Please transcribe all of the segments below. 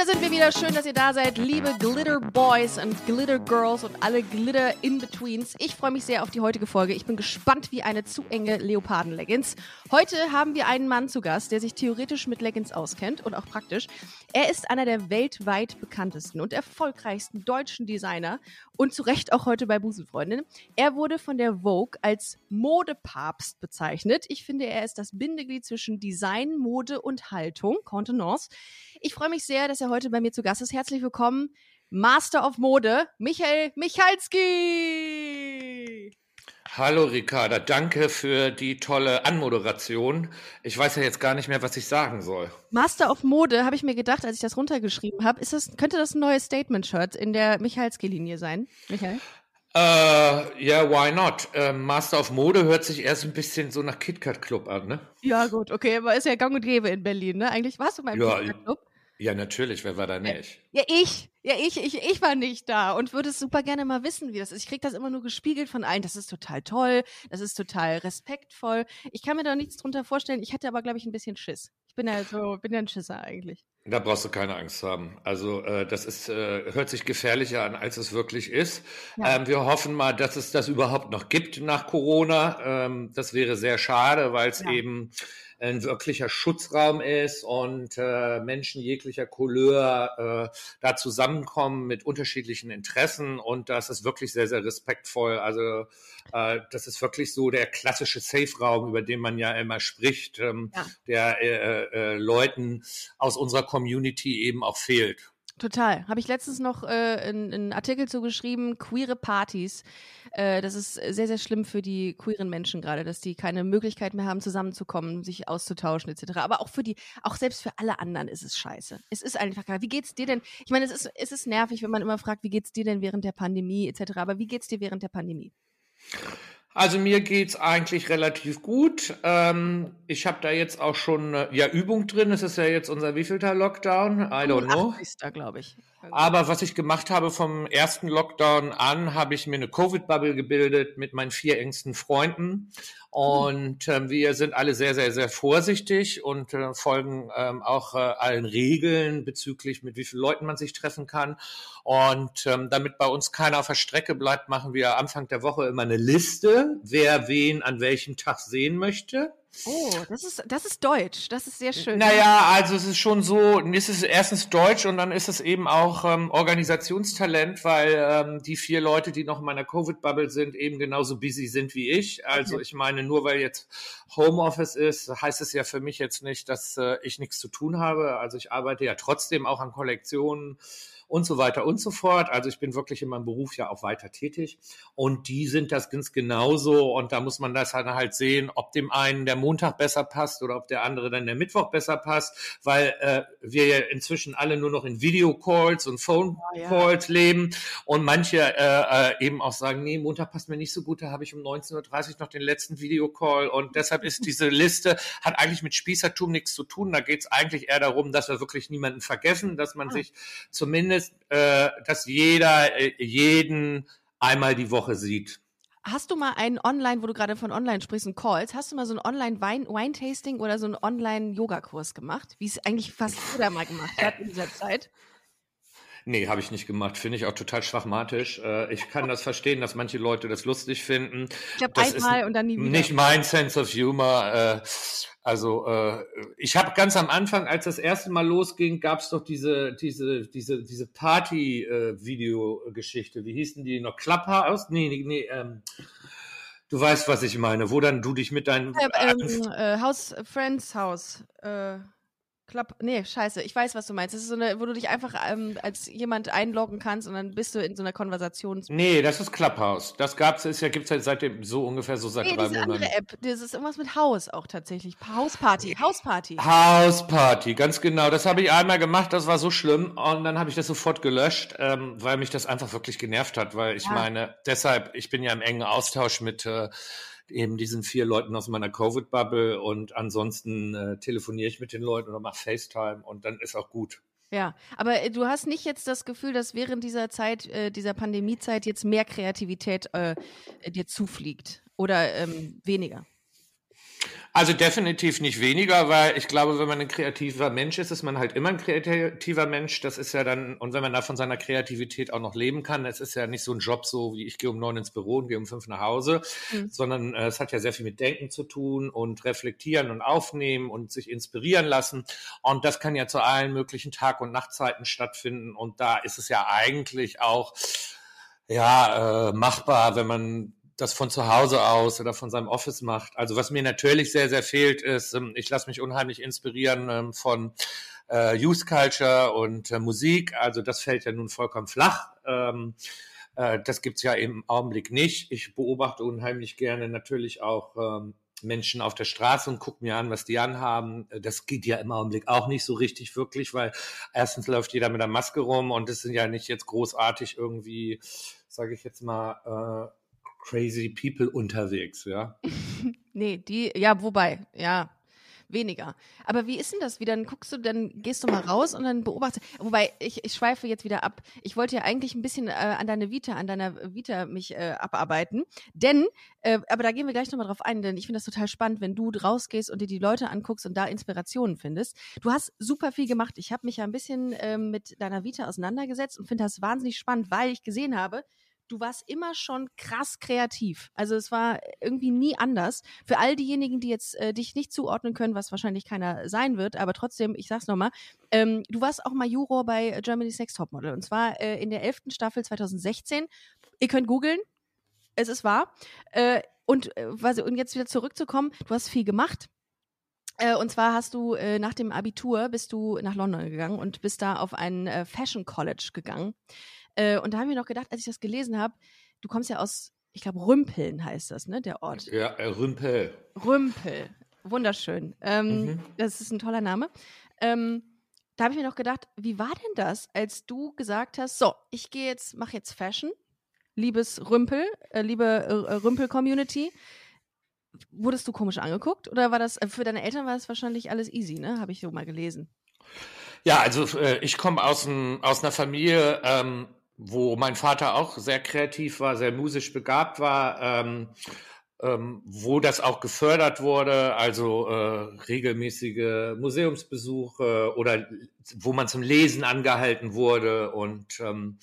Da sind wir wieder. Schön, dass ihr da seid, liebe Glitter Boys und Glitter Girls und alle Glitter In-Betweens. Ich freue mich sehr auf die heutige Folge. Ich bin gespannt wie eine zu enge Leoparden-Leggings. Heute haben wir einen Mann zu Gast, der sich theoretisch mit Leggings auskennt und auch praktisch. Er ist einer der weltweit bekanntesten und erfolgreichsten deutschen Designer und zu Recht auch heute bei Busenfreundin. Er wurde von der Vogue als Modepapst bezeichnet. Ich finde, er ist das Bindeglied zwischen Design, Mode und Haltung, Contenance. Ich freue mich sehr, dass er heute bei mir zu Gast ist. Herzlich willkommen, Master of Mode, Michael Michalski. Hallo Ricarda, danke für die tolle Anmoderation. Ich weiß ja jetzt gar nicht mehr, was ich sagen soll. Master of Mode, habe ich mir gedacht, als ich das runtergeschrieben habe. Ist das, könnte das ein neues Statement-Shirt in der Michalski-Linie sein, Michael? Äh, ja, yeah, why not? Äh, Master of Mode hört sich erst ein bisschen so nach KitKat Club an, ne? Ja, gut, okay, aber ist ja gang und gäbe in Berlin, ne? Eigentlich warst du beim ja, KitKat Club? Ja, natürlich, wer war da nicht? Ja, ich. Ja, ich, ich, ich war nicht da und würde es super gerne mal wissen, wie das ist. Ich kriege das immer nur gespiegelt von allen. Das ist total toll, das ist total respektvoll. Ich kann mir da nichts drunter vorstellen. Ich hatte aber, glaube ich, ein bisschen Schiss. Ich bin ja so, bin ja ein Schisser eigentlich. Da brauchst du keine Angst haben. Also äh, das ist, äh, hört sich gefährlicher an, als es wirklich ist. Ja. Ähm, wir hoffen mal, dass es das überhaupt noch gibt nach Corona. Ähm, das wäre sehr schade, weil es ja. eben ein wirklicher Schutzraum ist und äh, Menschen jeglicher Couleur äh, da zusammenkommen mit unterschiedlichen Interessen und das ist wirklich sehr, sehr respektvoll. Also äh, das ist wirklich so der klassische Safe-Raum, über den man ja immer spricht, ähm, ja. der äh, äh, Leuten aus unserer Community eben auch fehlt. Total. Habe ich letztens noch äh, einen Artikel zugeschrieben, queere Partys. Äh, das ist sehr, sehr schlimm für die queeren Menschen gerade, dass die keine Möglichkeit mehr haben, zusammenzukommen, sich auszutauschen etc. Aber auch für die, auch selbst für alle anderen ist es scheiße. Es ist einfach klar. Wie geht's dir denn? Ich meine, es ist, es ist nervig, wenn man immer fragt, wie geht's dir denn während der Pandemie etc. Aber wie geht's dir während der Pandemie? Also mir geht's eigentlich relativ gut. Ähm, ich habe da jetzt auch schon äh, ja Übung drin. Es ist ja jetzt unser wievielter Lockdown? I don't know. Ist da, glaube ich. Aber was ich gemacht habe vom ersten Lockdown an, habe ich mir eine Covid-Bubble gebildet mit meinen vier engsten Freunden. Und äh, wir sind alle sehr, sehr, sehr vorsichtig und äh, folgen ähm, auch äh, allen Regeln bezüglich, mit wie vielen Leuten man sich treffen kann. Und ähm, damit bei uns keiner auf der Strecke bleibt, machen wir Anfang der Woche immer eine Liste, wer wen an welchem Tag sehen möchte. Oh, das ist, das ist deutsch. Das ist sehr schön. Naja, also es ist schon so, es ist erstens deutsch und dann ist es eben auch ähm, Organisationstalent, weil ähm, die vier Leute, die noch in meiner Covid-Bubble sind, eben genauso busy sind wie ich. Also okay. ich meine, nur weil jetzt Homeoffice ist, heißt es ja für mich jetzt nicht, dass äh, ich nichts zu tun habe. Also ich arbeite ja trotzdem auch an Kollektionen und so weiter und so fort. Also ich bin wirklich in meinem Beruf ja auch weiter tätig. Und die sind das ganz genauso. Und da muss man das halt, halt sehen, ob dem einen der Montag besser passt oder ob der andere dann der Mittwoch besser passt, weil äh, wir ja inzwischen alle nur noch in Videocalls und Phone-Calls oh, ja. leben. Und manche äh, äh, eben auch sagen, nee, Montag passt mir nicht so gut, da habe ich um 19.30 Uhr noch den letzten Videocall. Und deshalb ist diese Liste, hat eigentlich mit Spießertum nichts zu tun, da geht es eigentlich eher darum, dass wir wirklich niemanden vergessen, dass man ah. sich zumindest ist, äh, dass jeder äh, jeden einmal die Woche sieht. Hast du mal einen Online, wo du gerade von Online sprichst und Calls, hast du mal so ein Online-Wine-Tasting oder so einen Online-Yoga-Kurs gemacht, wie es eigentlich fast jeder mal gemacht hat in dieser Zeit? Nee, habe ich nicht gemacht. Finde ich auch total schwachmatisch. Äh, ich kann das verstehen, dass manche Leute das lustig finden. Ich glaube, einmal und dann nie wieder. Nicht mein Sense of Humor. Äh, also äh, ich habe ganz am Anfang, als das erste Mal losging, gab es doch diese diese diese diese Party-Video-Geschichte. Wie hießen die noch? Clubhouse? Nee, nee, nee. Ähm, du weißt, was ich meine. Wo dann du dich mit deinen ähm, äh, House Friends House. Äh Club, nee, scheiße, ich weiß, was du meinst. Das ist so eine, wo du dich einfach ähm, als jemand einloggen kannst und dann bist du in so einer Konversation. Nee, das ist Clubhouse. Das gab's, ist ja, gibt's ja seitdem so ungefähr so seit nee, drei diese Monaten. andere App, das ist irgendwas mit Haus auch tatsächlich. Hausparty, Hausparty. Hausparty, ganz genau. Das habe ich einmal gemacht, das war so schlimm und dann habe ich das sofort gelöscht, ähm, weil mich das einfach wirklich genervt hat, weil ich ja. meine, deshalb, ich bin ja im engen Austausch mit äh, eben diesen vier Leuten aus meiner Covid-Bubble und ansonsten äh, telefoniere ich mit den Leuten oder mache FaceTime und dann ist auch gut. Ja, aber äh, du hast nicht jetzt das Gefühl, dass während dieser Zeit, äh, dieser Pandemiezeit jetzt mehr Kreativität äh, dir zufliegt oder ähm, weniger? Also definitiv nicht weniger, weil ich glaube, wenn man ein kreativer Mensch ist, ist man halt immer ein kreativer Mensch. Das ist ja dann, und wenn man da von seiner Kreativität auch noch leben kann, es ist ja nicht so ein Job so, wie ich gehe um neun ins Büro und gehe um fünf nach Hause, mhm. sondern äh, es hat ja sehr viel mit Denken zu tun und reflektieren und aufnehmen und sich inspirieren lassen. Und das kann ja zu allen möglichen Tag- und Nachtzeiten stattfinden. Und da ist es ja eigentlich auch ja, äh, machbar, wenn man das von zu Hause aus oder von seinem Office macht. Also was mir natürlich sehr, sehr fehlt, ist, ähm, ich lasse mich unheimlich inspirieren ähm, von äh, Youth Culture und äh, Musik. Also das fällt ja nun vollkommen flach. Ähm, äh, das gibt's ja im Augenblick nicht. Ich beobachte unheimlich gerne natürlich auch Menschen auf der Straße und gucke mir an, was die anhaben. Das geht ja im Augenblick auch nicht so richtig wirklich, weil erstens läuft jeder mit der Maske rum und es sind ja nicht jetzt großartig irgendwie, sage ich jetzt mal, crazy people unterwegs, ja? nee, die, ja, wobei, ja, weniger. Aber wie ist denn das? Wie dann guckst du, dann gehst du mal raus und dann beobachtest. Wobei, ich, ich schweife jetzt wieder ab. Ich wollte ja eigentlich ein bisschen äh, an deine Vita, an deiner Vita mich äh, abarbeiten. Denn, äh, aber da gehen wir gleich nochmal drauf ein, denn ich finde das total spannend, wenn du rausgehst und dir die Leute anguckst und da Inspirationen findest. Du hast super viel gemacht. Ich habe mich ja ein bisschen äh, mit deiner Vita auseinandergesetzt und finde das wahnsinnig spannend, weil ich gesehen habe, du warst immer schon krass kreativ. Also es war irgendwie nie anders. Für all diejenigen, die jetzt äh, dich nicht zuordnen können, was wahrscheinlich keiner sein wird, aber trotzdem, ich sag's nochmal, ähm, du warst auch mal Juror bei Germany's Next Topmodel und zwar äh, in der elften Staffel 2016. Ihr könnt googeln, es ist wahr. Äh, und, äh, und jetzt wieder zurückzukommen, du hast viel gemacht. Äh, und zwar hast du äh, nach dem Abitur bist du nach London gegangen und bist da auf ein äh, Fashion College gegangen. Äh, und da haben wir noch gedacht, als ich das gelesen habe, du kommst ja aus, ich glaube, Rümpeln heißt das, ne, der Ort. Ja, äh, Rümpel. Rümpel. Wunderschön. Ähm, mhm. Das ist ein toller Name. Ähm, da habe ich mir noch gedacht, wie war denn das, als du gesagt hast, so, ich gehe jetzt, mache jetzt Fashion, liebes Rümpel, äh, liebe äh, Rümpel-Community. Wurdest du komisch angeguckt oder war das, für deine Eltern war das wahrscheinlich alles easy, ne? Habe ich so mal gelesen. Ja, also äh, ich komme aus, aus einer Familie, ähm, wo mein Vater auch sehr kreativ war, sehr musisch begabt war, ähm, ähm, wo das auch gefördert wurde, also äh, regelmäßige Museumsbesuche oder wo man zum Lesen angehalten wurde und ähm,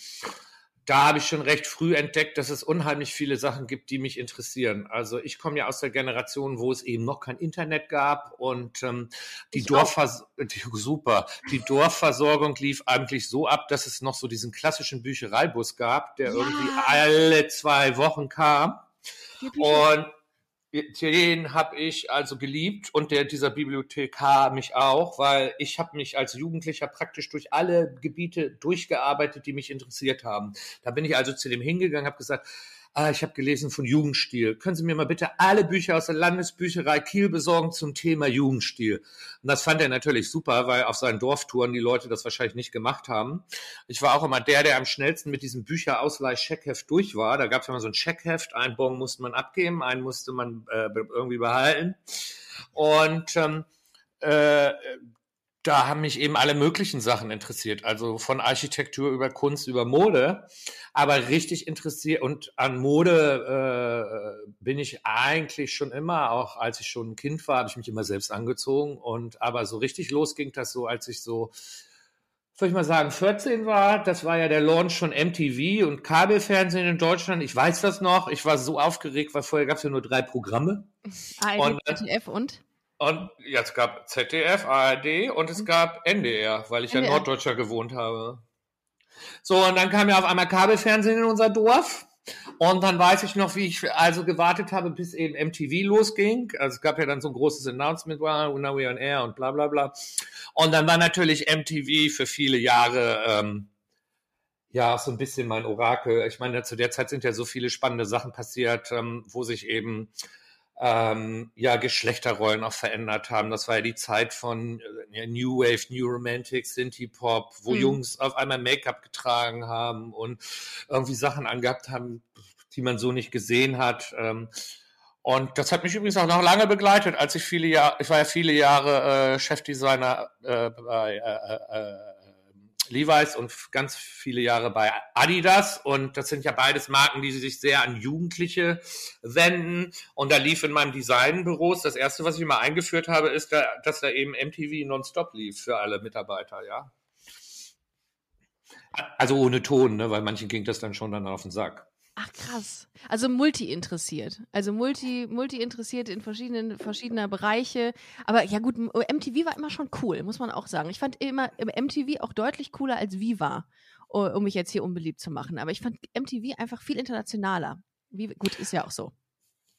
da habe ich schon recht früh entdeckt, dass es unheimlich viele Sachen gibt, die mich interessieren. Also ich komme ja aus der Generation, wo es eben noch kein Internet gab und ähm, die Dorfversorgung, super, die Dorfversorgung lief eigentlich so ab, dass es noch so diesen klassischen Büchereibus gab, der ja. irgendwie alle zwei Wochen kam. Und den habe ich also geliebt und der dieser Bibliothekar mich auch, weil ich habe mich als Jugendlicher praktisch durch alle Gebiete durchgearbeitet, die mich interessiert haben. Da bin ich also zu dem hingegangen, habe gesagt, ah, ich habe gelesen von Jugendstil. Können Sie mir mal bitte alle Bücher aus der Landesbücherei Kiel besorgen zum Thema Jugendstil? Und das fand er natürlich super, weil auf seinen Dorftouren die Leute das wahrscheinlich nicht gemacht haben. Ich war auch immer der, der am schnellsten mit diesem Bücherausleih-Checkheft durch war. Da gab es immer so ein Checkheft, einen Bon musste man abgeben, einen musste man äh, irgendwie behalten. Und ähm, äh, da haben mich eben alle möglichen Sachen interessiert, also von Architektur über Kunst über Mode, aber richtig interessiert und an Mode äh, bin ich eigentlich schon immer, auch als ich schon ein Kind war, habe ich mich immer selbst angezogen und aber so richtig los ging das so, als ich so würde ich mal sagen, 14 war, das war ja der Launch von MTV und Kabelfernsehen in Deutschland. Ich weiß das noch. Ich war so aufgeregt, weil vorher gab es ja nur drei Programme. ARD, und, ZDF und? Und ja, es gab ZDF, ARD und es mhm. gab NDR, weil ich NDR. ja Norddeutscher gewohnt habe. So, und dann kam ja auf einmal Kabelfernsehen in unser Dorf. Und dann weiß ich noch, wie ich also gewartet habe, bis eben MTV losging. Also es gab ja dann so ein großes Announcement, wow, now we're on air und bla bla bla. Und dann war natürlich MTV für viele Jahre ähm, ja so ein bisschen mein Orakel. Ich meine, zu der Zeit sind ja so viele spannende Sachen passiert, ähm, wo sich eben ähm, ja Geschlechterrollen auch verändert haben. Das war ja die Zeit von äh, New Wave, New Romantic, Synthie Pop, wo mhm. Jungs auf einmal Make-up getragen haben und irgendwie Sachen angehabt haben, die man so nicht gesehen hat. Ähm, und das hat mich übrigens auch noch lange begleitet, als ich viele Jahre, ich war ja viele Jahre äh, Chefdesigner äh, bei äh, äh, Levi's und ganz viele Jahre bei Adidas. Und das sind ja beides Marken, die sich sehr an Jugendliche wenden. Und da lief in meinem Designbüros, das erste, was ich mal eingeführt habe, ist, da, dass da eben MTV nonstop lief für alle Mitarbeiter, ja. Also ohne Ton, ne? weil manchen ging das dann schon dann auf den Sack. Ach krass. Also multi interessiert. Also multi multi interessiert in verschiedenen verschiedener Bereiche, aber ja gut, MTV war immer schon cool, muss man auch sagen. Ich fand immer MTV auch deutlich cooler als Viva, um mich jetzt hier unbeliebt zu machen, aber ich fand MTV einfach viel internationaler. Wie gut ist ja auch so.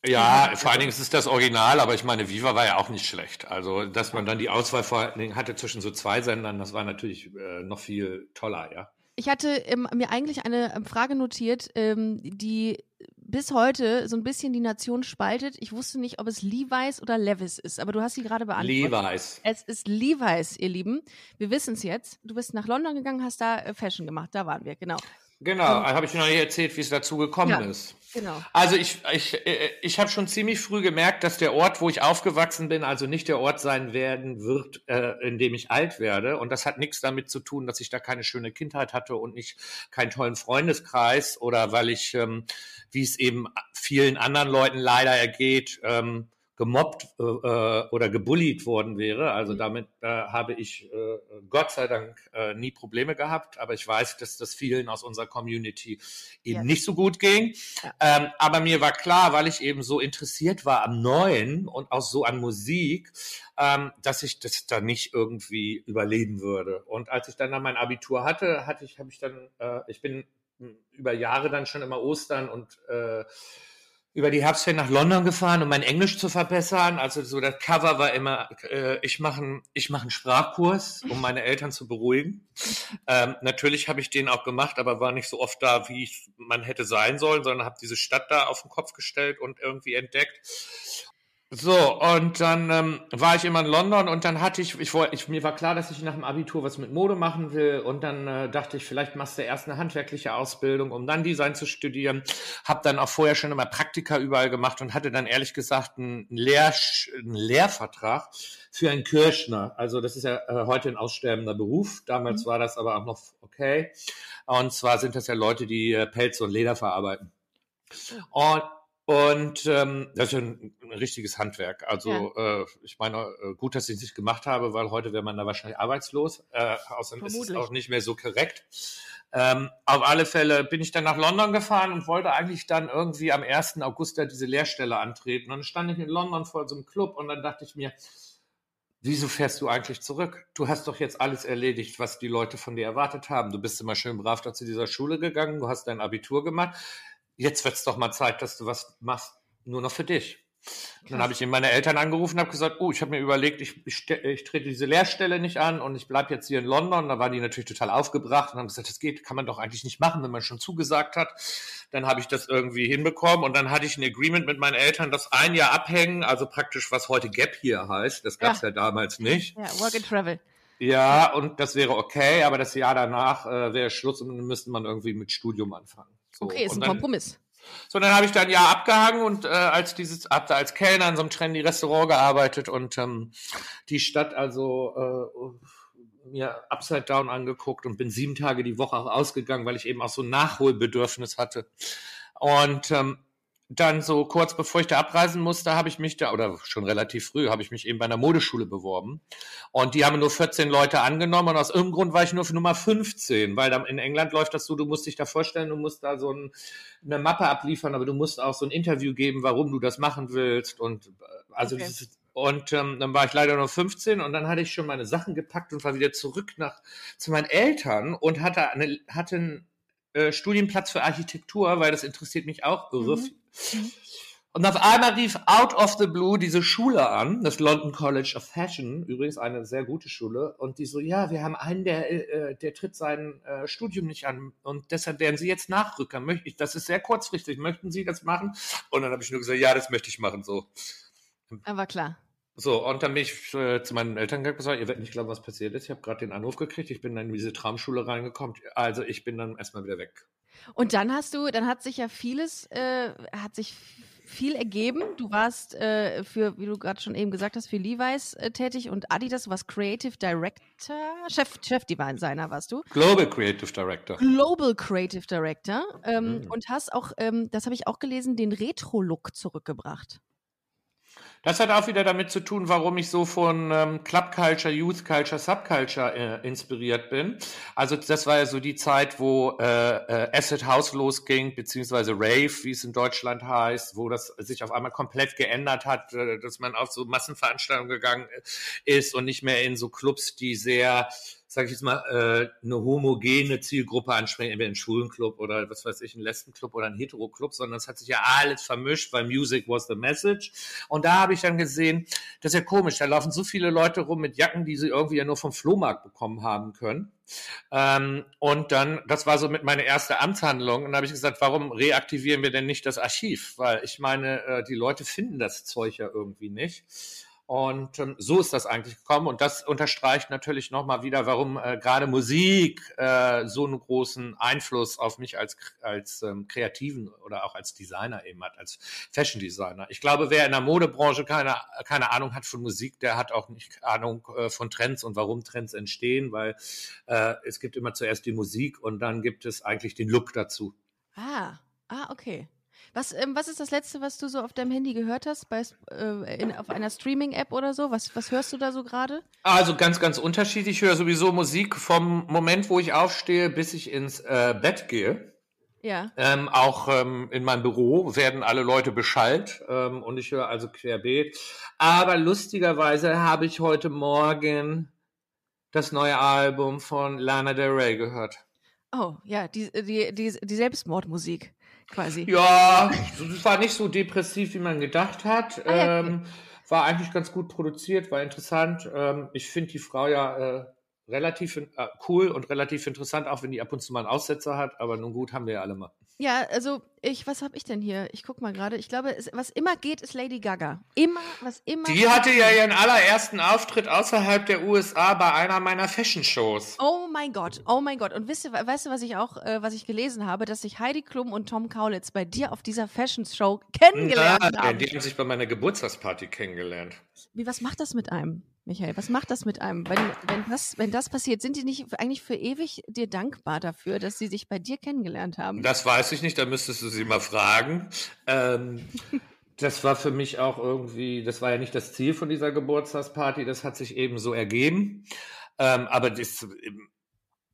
Ja, vor allen Dingen ist es das Original, aber ich meine, Viva war ja auch nicht schlecht. Also, dass man dann die Auswahl vor allen Dingen hatte zwischen so zwei Sendern, das war natürlich äh, noch viel toller, ja. Ich hatte ähm, mir eigentlich eine ähm, Frage notiert, ähm, die bis heute so ein bisschen die Nation spaltet. Ich wusste nicht, ob es Levi's oder Levis ist, aber du hast sie gerade beantwortet. Levi's. Es ist Levi's, ihr Lieben. Wir wissen es jetzt. Du bist nach London gegangen, hast da äh, Fashion gemacht. Da waren wir, genau. Genau, um, habe ich noch nicht erzählt, wie es dazu gekommen ja, ist. Genau. Also ich, ich, äh, ich habe schon ziemlich früh gemerkt, dass der Ort, wo ich aufgewachsen bin, also nicht der Ort sein werden wird, äh, in dem ich alt werde. Und das hat nichts damit zu tun, dass ich da keine schöne Kindheit hatte und nicht keinen tollen Freundeskreis oder weil ich, ähm, wie es eben vielen anderen Leuten leider ergeht, ähm, gemobbt äh, äh, oder gebullied worden wäre. Also mhm. damit äh, habe ich äh, Gott sei Dank äh, nie Probleme gehabt, aber ich weiß, dass das vielen aus unserer Community eben ja. nicht so gut ging. Ja. Ähm, aber mir war klar, weil ich eben so interessiert war am Neuen und auch so an Musik, ähm, dass ich das da nicht irgendwie überleben würde. Und als ich dann, dann mein Abitur hatte, hatte ich, habe ich dann, äh, ich bin über Jahre dann schon immer Ostern und äh, über die Herbstferien nach London gefahren, um mein Englisch zu verbessern. Also so das Cover war immer, äh, ich mache einen ich mach einen Sprachkurs, um meine Eltern zu beruhigen. Ähm, natürlich habe ich den auch gemacht, aber war nicht so oft da, wie ich, man hätte sein sollen, sondern habe diese Stadt da auf den Kopf gestellt und irgendwie entdeckt. So, und dann ähm, war ich immer in London und dann hatte ich, ich, wollte, ich, mir war klar, dass ich nach dem Abitur was mit Mode machen will und dann äh, dachte ich, vielleicht machst du erst eine handwerkliche Ausbildung, um dann Design zu studieren. Hab dann auch vorher schon immer Praktika überall gemacht und hatte dann ehrlich gesagt einen, Lehr einen Lehrvertrag für einen Kirschner. Also das ist ja äh, heute ein aussterbender Beruf. Damals mhm. war das aber auch noch okay. Und zwar sind das ja Leute, die äh, Pelz und Leder verarbeiten. Und und ähm, das ist ja ein, ein richtiges Handwerk. Also ja. äh, ich meine, äh, gut, dass ich es nicht gemacht habe, weil heute wäre man da wahrscheinlich arbeitslos. Äh, außerdem Vermutlich. ist es auch nicht mehr so korrekt. Ähm, auf alle Fälle bin ich dann nach London gefahren und wollte eigentlich dann irgendwie am 1. August da diese Lehrstelle antreten. Und dann stand ich in London vor so einem Club und dann dachte ich mir, wieso fährst du eigentlich zurück? Du hast doch jetzt alles erledigt, was die Leute von dir erwartet haben. Du bist immer schön brav da zu dieser Schule gegangen, du hast dein Abitur gemacht jetzt wird es doch mal Zeit, dass du was machst, nur noch für dich. Dann habe ich eben meine Eltern angerufen und habe gesagt, oh, ich habe mir überlegt, ich, ich, ich, trete diese Lehrstelle nicht an und ich bleibe jetzt hier in London. Da waren die natürlich total aufgebracht und haben gesagt, das geht, kann man doch eigentlich nicht machen, wenn man schon zugesagt hat. Dann habe ich das irgendwie hinbekommen und dann hatte ich ein Agreement mit meinen Eltern, das ein Jahr abhängen, also praktisch was heute Gap hier heißt. Das gab es ja. ja. damals nicht. Ja, Work and Travel. Ja, und das wäre okay, aber das Jahr danach äh, wäre Schluss und dann müsste man irgendwie mit Studium anfangen. So. Okay, ist ein dann, Kompromiss. So, dann habe ich da ein Jahr abgehangen und äh, als dieses, hab da als Kellner in so einem trendy Restaurant gearbeitet und ähm, die Stadt also äh, mir Upside Down angeguckt und bin sieben Tage die Woche auch ausgegangen, weil ich eben auch so ein Nachholbedürfnis hatte. Und ähm, dann so kurz bevor ich da abreisen musste, habe ich mich da, oder schon relativ früh, habe ich mich eben bei einer Modeschule beworben. Und die haben nur 14 Leute angenommen und aus irgendeinem Grund war ich nur für Nummer 15, weil in England läuft das so, du musst dich da vorstellen, du musst da so ein, eine Mappe abliefern, aber du musst auch so ein Interview geben, warum du das machen willst. Und äh, also okay. das und ähm, dann war ich leider nur 15 und dann hatte ich schon meine Sachen gepackt und war wieder zurück nach zu meinen Eltern und hatte eine, hatte einen äh, Studienplatz für Architektur, weil das interessiert mich auch irre. Mhm. Mhm. Und auf einmal rief out of the blue diese Schule an, das London College of Fashion, übrigens eine sehr gute Schule, und die so, ja, wir haben einen, der, äh, der tritt sein äh, Studium nicht an und deshalb werden Sie jetzt Nachrücker. Möchte ich, das ist sehr kurzfristig, möchten Sie das machen? Und dann habe ich nur gesagt, ja, das möchte ich machen, so. Aber klar. So, und dann bin ich äh, zu meinen Eltern gegangen und gesagt, ihr werdet nicht glauben, was passiert ist. Ich habe gerade den Anruf gekriegt, ich bin dann in diese Traumschule reingekommen. Also ich bin dann erstmal wieder weg. Und dann hast du, dann hat sich ja vieles, äh, hat sich viel ergeben. Du warst äh, für, wie du gerade schon eben gesagt hast, für Levi's äh, tätig und Adidas, du warst Creative Director, Chef, Chefdesigner warst du. Global Creative Director. Global Creative Director ähm, mhm. und hast auch, ähm, das habe ich auch gelesen, den Retro-Look zurückgebracht. Das hat auch wieder damit zu tun, warum ich so von ähm, Club Culture, Youth Culture, Subculture äh, inspiriert bin. Also das war ja so die Zeit, wo äh, äh, Acid House losging, beziehungsweise Rave, wie es in Deutschland heißt, wo das sich auf einmal komplett geändert hat, äh, dass man auf so Massenveranstaltungen gegangen ist und nicht mehr in so Clubs, die sehr sage ich jetzt mal, äh, eine homogene Zielgruppe ansprechen, entweder ein Schwulenclub oder was weiß ich, ein Lesbenclub oder ein Hetero-Club, sondern es hat sich ja alles vermischt, weil Music was the message. Und da habe ich dann gesehen, das ist ja komisch, da laufen so viele Leute rum mit Jacken, die sie irgendwie ja nur vom Flohmarkt bekommen haben können. Ähm, und dann, das war so mit meiner erste Amtshandlung. Und da habe ich gesagt, warum reaktivieren wir denn nicht das Archiv? Weil ich meine, äh, die Leute finden das Zeug ja irgendwie nicht. Und ähm, so ist das eigentlich gekommen. Und das unterstreicht natürlich nochmal wieder, warum äh, gerade Musik äh, so einen großen Einfluss auf mich als, als ähm, Kreativen oder auch als Designer eben hat, als Fashion Designer. Ich glaube, wer in der Modebranche keine, keine Ahnung hat von Musik, der hat auch nicht Ahnung äh, von Trends und warum Trends entstehen, weil äh, es gibt immer zuerst die Musik und dann gibt es eigentlich den Look dazu. Ah, ah, okay. Was, ähm, was ist das Letzte, was du so auf deinem Handy gehört hast, bei, äh, in, auf einer Streaming-App oder so? Was, was hörst du da so gerade? Also ganz, ganz unterschiedlich. Ich höre sowieso Musik vom Moment, wo ich aufstehe, bis ich ins äh, Bett gehe. Ja. Ähm, auch ähm, in meinem Büro werden alle Leute beschallt ähm, und ich höre also querbeet. Aber lustigerweise habe ich heute Morgen das neue Album von Lana Del Rey gehört. Oh, ja, die, die, die, die Selbstmordmusik quasi. Ja, es war nicht so depressiv, wie man gedacht hat. Ah, ja, okay. ähm, war eigentlich ganz gut produziert, war interessant. Ähm, ich finde die Frau ja äh, relativ äh, cool und relativ interessant, auch wenn die ab und zu mal einen Aussetzer hat. Aber nun gut, haben wir ja alle mal. Ja, also ich, was habe ich denn hier? Ich guck mal gerade. Ich glaube, es, was immer geht, ist Lady Gaga. Immer, was immer. Die hatte ja ihren allerersten Auftritt außerhalb der USA bei einer meiner Fashion-Shows. Oh mein Gott, oh mein Gott. Und wisst ihr, weißt du, was ich auch, äh, was ich gelesen habe, dass sich Heidi Klum und Tom Kaulitz bei dir auf dieser Fashion-Show kennengelernt ja, haben? Die haben sich bei meiner Geburtstagsparty kennengelernt. Wie, was macht das mit einem? Michael, was macht das mit einem? Wenn, wenn, das, wenn das passiert, sind die nicht eigentlich für ewig dir dankbar dafür, dass sie sich bei dir kennengelernt haben? Das weiß ich nicht, da müsstest du sie mal fragen. Ähm, das war für mich auch irgendwie, das war ja nicht das Ziel von dieser Geburtstagsparty, das hat sich eben so ergeben. Ähm, aber das,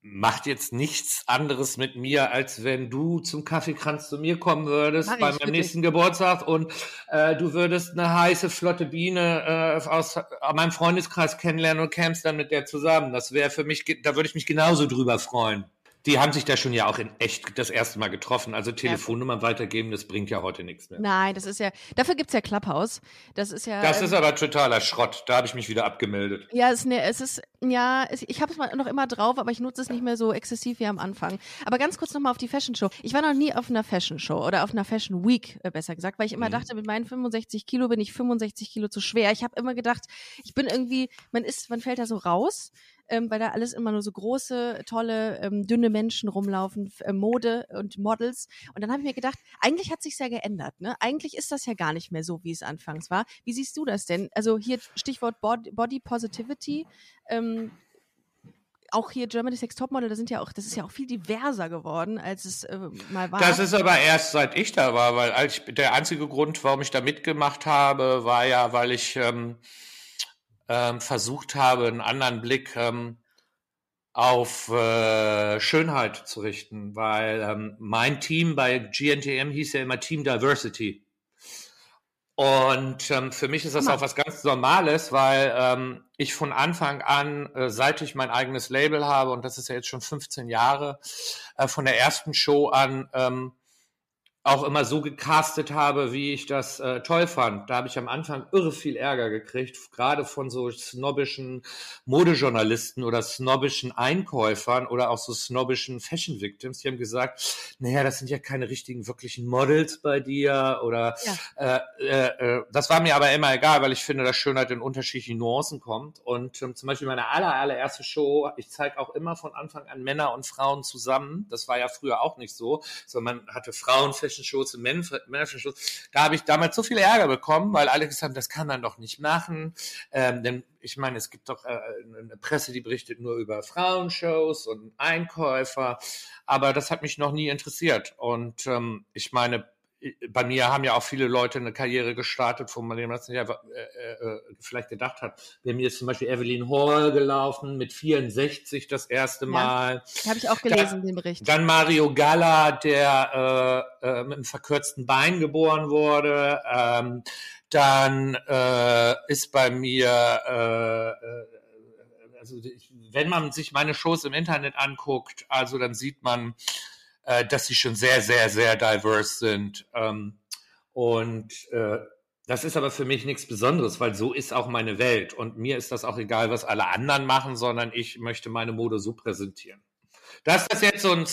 macht jetzt nichts anderes mit mir, als wenn du zum Kaffeekranz zu mir kommen würdest Mach bei meinem nächsten Geburtstag und äh, du würdest eine heiße, flotte Biene äh, aus äh, meinem Freundeskreis kennenlernen und kämst dann mit der zusammen. Das wäre für mich, da würde ich mich genauso drüber freuen. Die haben sich da schon ja auch in echt das erste Mal getroffen. Also Telefonnummern ja. weitergeben, das bringt ja heute nichts mehr. Nein, das ist ja, dafür gibt es ja Clubhouse. Das ist ja. Das ähm, ist aber totaler Schrott. Da habe ich mich wieder abgemeldet. Ja, es, ne, es ist, ja, es, ich habe es noch immer drauf, aber ich nutze es nicht mehr so exzessiv wie am Anfang. Aber ganz kurz nochmal auf die Fashion Show. Ich war noch nie auf einer Fashion Show oder auf einer Fashion Week, äh, besser gesagt, weil ich immer mhm. dachte, mit meinen 65 Kilo bin ich 65 Kilo zu schwer. Ich habe immer gedacht, ich bin irgendwie, man ist, man fällt da so raus ähm, weil da alles immer nur so große, tolle, ähm, dünne Menschen rumlaufen, äh, Mode und Models. Und dann habe ich mir gedacht, eigentlich hat sich ja geändert. Ne? Eigentlich ist das ja gar nicht mehr so, wie es anfangs war. Wie siehst du das denn? Also hier Stichwort Body, Body Positivity. Ähm, auch hier Germany's Next Topmodel, da sind ja auch, das ist ja auch viel diverser geworden, als es äh, mal war. Das ist aber erst seit ich da war, weil als ich, der einzige Grund, warum ich da mitgemacht habe, war ja, weil ich ähm, ähm, versucht habe, einen anderen Blick ähm, auf äh, Schönheit zu richten, weil ähm, mein Team bei GNTM hieß ja immer Team Diversity. Und ähm, für mich ist das auch was ganz Normales, weil ähm, ich von Anfang an, äh, seit ich mein eigenes Label habe, und das ist ja jetzt schon 15 Jahre, äh, von der ersten Show an ähm, auch immer so gecastet habe, wie ich das äh, toll fand. Da habe ich am Anfang irre viel Ärger gekriegt, gerade von so snobbischen Modejournalisten oder snobbischen Einkäufern oder auch so snobbischen Fashion Victims. Die haben gesagt, naja, das sind ja keine richtigen, wirklichen Models bei dir oder ja. äh, äh, äh, das war mir aber immer egal, weil ich finde, dass Schönheit in unterschiedlichen Nuancen kommt. Und ähm, zum Beispiel meine aller, allererste Show, ich zeige auch immer von Anfang an Männer und Frauen zusammen. Das war ja früher auch nicht so, sondern man hatte Frauen Shows und männlichen Shows, da habe ich damals so viel Ärger bekommen, weil alle gesagt haben, das kann man doch nicht machen. Ähm, denn ich meine, es gibt doch äh, eine Presse, die berichtet nur über Frauenshows und Einkäufer, aber das hat mich noch nie interessiert. Und ähm, ich meine, bei mir haben ja auch viele Leute eine Karriere gestartet, wo man das nicht einfach, äh, äh, vielleicht gedacht hat. Bei mir ist zum Beispiel Evelyn Hall gelaufen mit 64 das erste Mal. Ja, Habe ich auch gelesen, dann, den Bericht. Dann Mario Galla, der äh, äh, mit einem verkürzten Bein geboren wurde. Ähm, dann äh, ist bei mir äh, äh also wenn man sich meine Shows im Internet anguckt, also dann sieht man äh, dass sie schon sehr, sehr, sehr diverse sind. Ähm, und äh, das ist aber für mich nichts Besonderes, weil so ist auch meine Welt. Und mir ist das auch egal, was alle anderen machen, sondern ich möchte meine Mode so präsentieren. Dass das jetzt so, ein,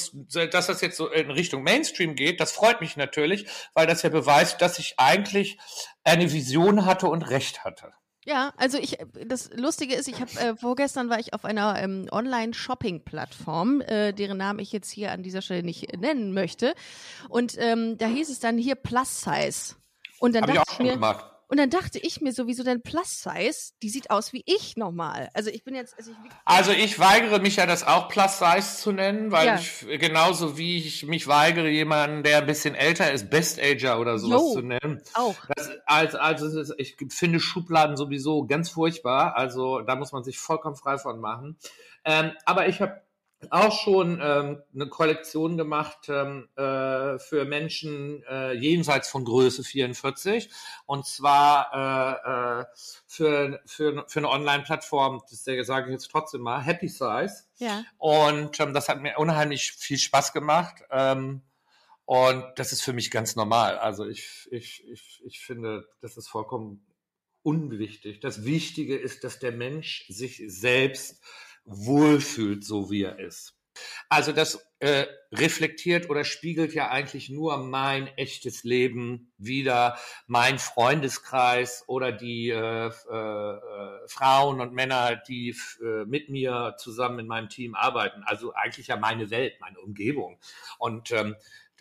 dass das jetzt so in Richtung Mainstream geht, das freut mich natürlich, weil das ja beweist, dass ich eigentlich eine Vision hatte und Recht hatte. Ja, also ich, das Lustige ist, ich habe äh, vorgestern war ich auf einer ähm, Online-Shopping-Plattform, äh, deren Namen ich jetzt hier an dieser Stelle nicht nennen möchte. Und ähm, da hieß es dann hier Plus Size. Und dann hab dachte ich, auch schon mir, gemacht. Und dann dachte ich mir sowieso, dein Plus-Size, die sieht aus wie ich normal. Also ich bin jetzt. Also ich, also ich weigere mich ja, das auch Plus-Size zu nennen, weil ja. ich genauso wie ich mich weigere, jemanden, der ein bisschen älter ist, Best-Ager oder sowas jo, zu nennen. Auch. Das, also, also ich finde Schubladen sowieso ganz furchtbar. Also da muss man sich vollkommen frei von machen. Ähm, aber ich habe auch schon ähm, eine Kollektion gemacht ähm, äh, für Menschen äh, jenseits von Größe 44 und zwar äh, äh, für, für, für eine Online-Plattform, das sage ich jetzt trotzdem mal, Happy Size. Ja. Und ähm, das hat mir unheimlich viel Spaß gemacht. Ähm, und das ist für mich ganz normal. Also ich, ich, ich, ich finde, das ist vollkommen unwichtig. Das Wichtige ist, dass der Mensch sich selbst wohlfühlt, so wie er ist. Also das äh, reflektiert oder spiegelt ja eigentlich nur mein echtes Leben wieder, mein Freundeskreis oder die äh, äh, Frauen und Männer, die äh, mit mir zusammen in meinem Team arbeiten. Also eigentlich ja meine Welt, meine Umgebung. Und ähm,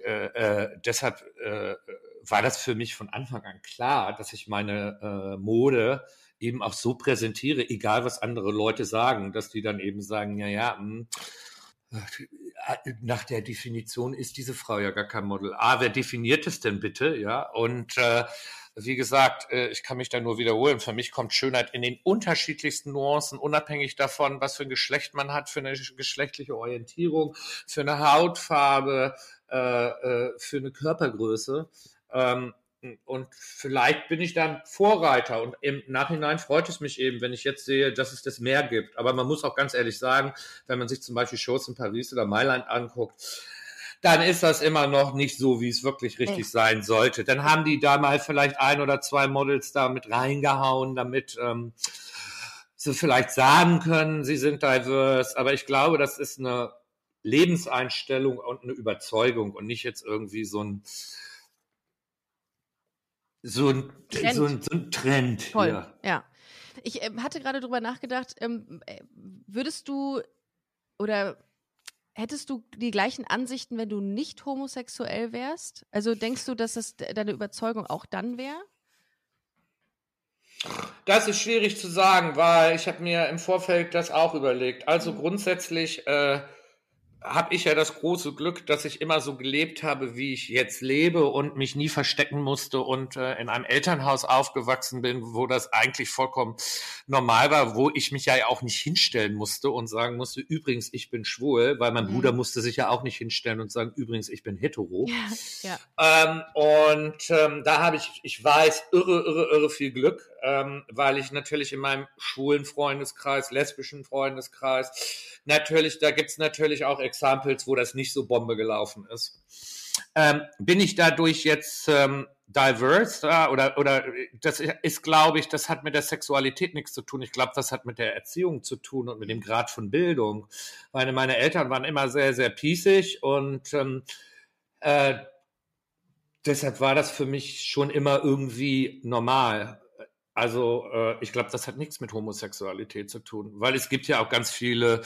äh, äh, deshalb äh, war das für mich von Anfang an klar, dass ich meine äh, Mode eben auch so präsentiere, egal was andere Leute sagen, dass die dann eben sagen, ja, ja, hm, nach der Definition ist diese Frau ja gar kein Model. Ah, wer definiert es denn bitte? Ja, und äh, wie gesagt, äh, ich kann mich da nur wiederholen. Für mich kommt Schönheit in den unterschiedlichsten Nuancen, unabhängig davon, was für ein Geschlecht man hat, für eine geschlechtliche Orientierung, für eine Hautfarbe, äh, äh, für eine Körpergröße. Ähm, und vielleicht bin ich dann Vorreiter. Und im Nachhinein freut es mich eben, wenn ich jetzt sehe, dass es das mehr gibt. Aber man muss auch ganz ehrlich sagen, wenn man sich zum Beispiel Shows in Paris oder Mailand anguckt, dann ist das immer noch nicht so, wie es wirklich richtig Echt? sein sollte. Dann haben die da mal vielleicht ein oder zwei Models da mit reingehauen, damit ähm, sie vielleicht sagen können, sie sind diverse. Aber ich glaube, das ist eine Lebenseinstellung und eine Überzeugung und nicht jetzt irgendwie so ein so ein Trend. So ein, so ein Trend. Toll, ja. ja. Ich äh, hatte gerade drüber nachgedacht, ähm, äh, würdest du oder hättest du die gleichen Ansichten, wenn du nicht homosexuell wärst? Also denkst du, dass es deine Überzeugung auch dann wäre? Das ist schwierig zu sagen, weil ich habe mir im Vorfeld das auch überlegt. Also mhm. grundsätzlich äh, habe ich ja das große Glück, dass ich immer so gelebt habe, wie ich jetzt lebe und mich nie verstecken musste und äh, in einem Elternhaus aufgewachsen bin, wo das eigentlich vollkommen normal war, wo ich mich ja auch nicht hinstellen musste und sagen musste, übrigens, ich bin schwul, weil mein mhm. Bruder musste sich ja auch nicht hinstellen und sagen, übrigens, ich bin hetero. Ja, ja. Ähm, und ähm, da habe ich, ich weiß, irre, irre, irre viel Glück, ähm, weil ich natürlich in meinem schwulen Freundeskreis, lesbischen Freundeskreis, Natürlich, da gibt's natürlich auch Examples, wo das nicht so Bombe gelaufen ist. Ähm, bin ich dadurch jetzt ähm, diverse äh, oder oder das ist, glaube ich, das hat mit der Sexualität nichts zu tun. Ich glaube, das hat mit der Erziehung zu tun und mit dem Grad von Bildung. Meine meine Eltern waren immer sehr sehr piesig und ähm, äh, deshalb war das für mich schon immer irgendwie normal. Also äh, ich glaube, das hat nichts mit Homosexualität zu tun, weil es gibt ja auch ganz viele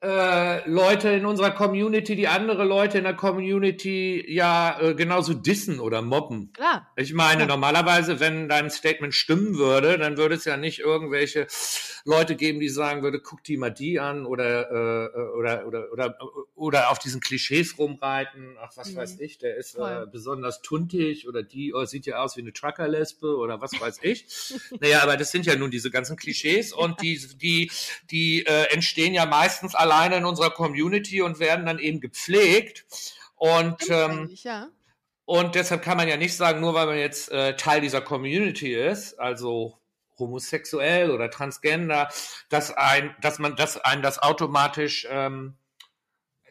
äh, Leute in unserer Community, die andere Leute in der Community ja äh, genauso dissen oder mobben. Klar. Ich meine, Klar. normalerweise, wenn dein Statement stimmen würde, dann würde es ja nicht irgendwelche Leute geben, die sagen würde, guck die mal die an oder äh, oder oder oder oder auf diesen Klischees rumreiten. Ach, was Mhm. weiß ich, der ist äh, besonders tuntig oder die oh, sieht ja aus wie eine Truckerlesbe oder was weiß ich. naja, aber das sind ja nun diese ganzen Klischees und die die die äh, entstehen ja meistens alleine in unserer Community und werden dann eben gepflegt. Und ähm, ja. und deshalb kann man ja nicht sagen, nur weil man jetzt äh, Teil dieser Community ist, also homosexuell oder transgender, dass ein, dass man, dass ein das automatisch ähm,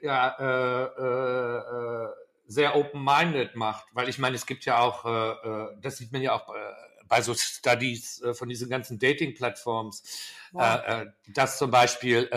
ja äh, äh, äh, sehr open-minded macht, weil ich meine, es gibt ja auch, äh, äh, das sieht man ja auch äh, bei so Studies von diesen ganzen Dating-Plattforms, Wow. dass zum Beispiel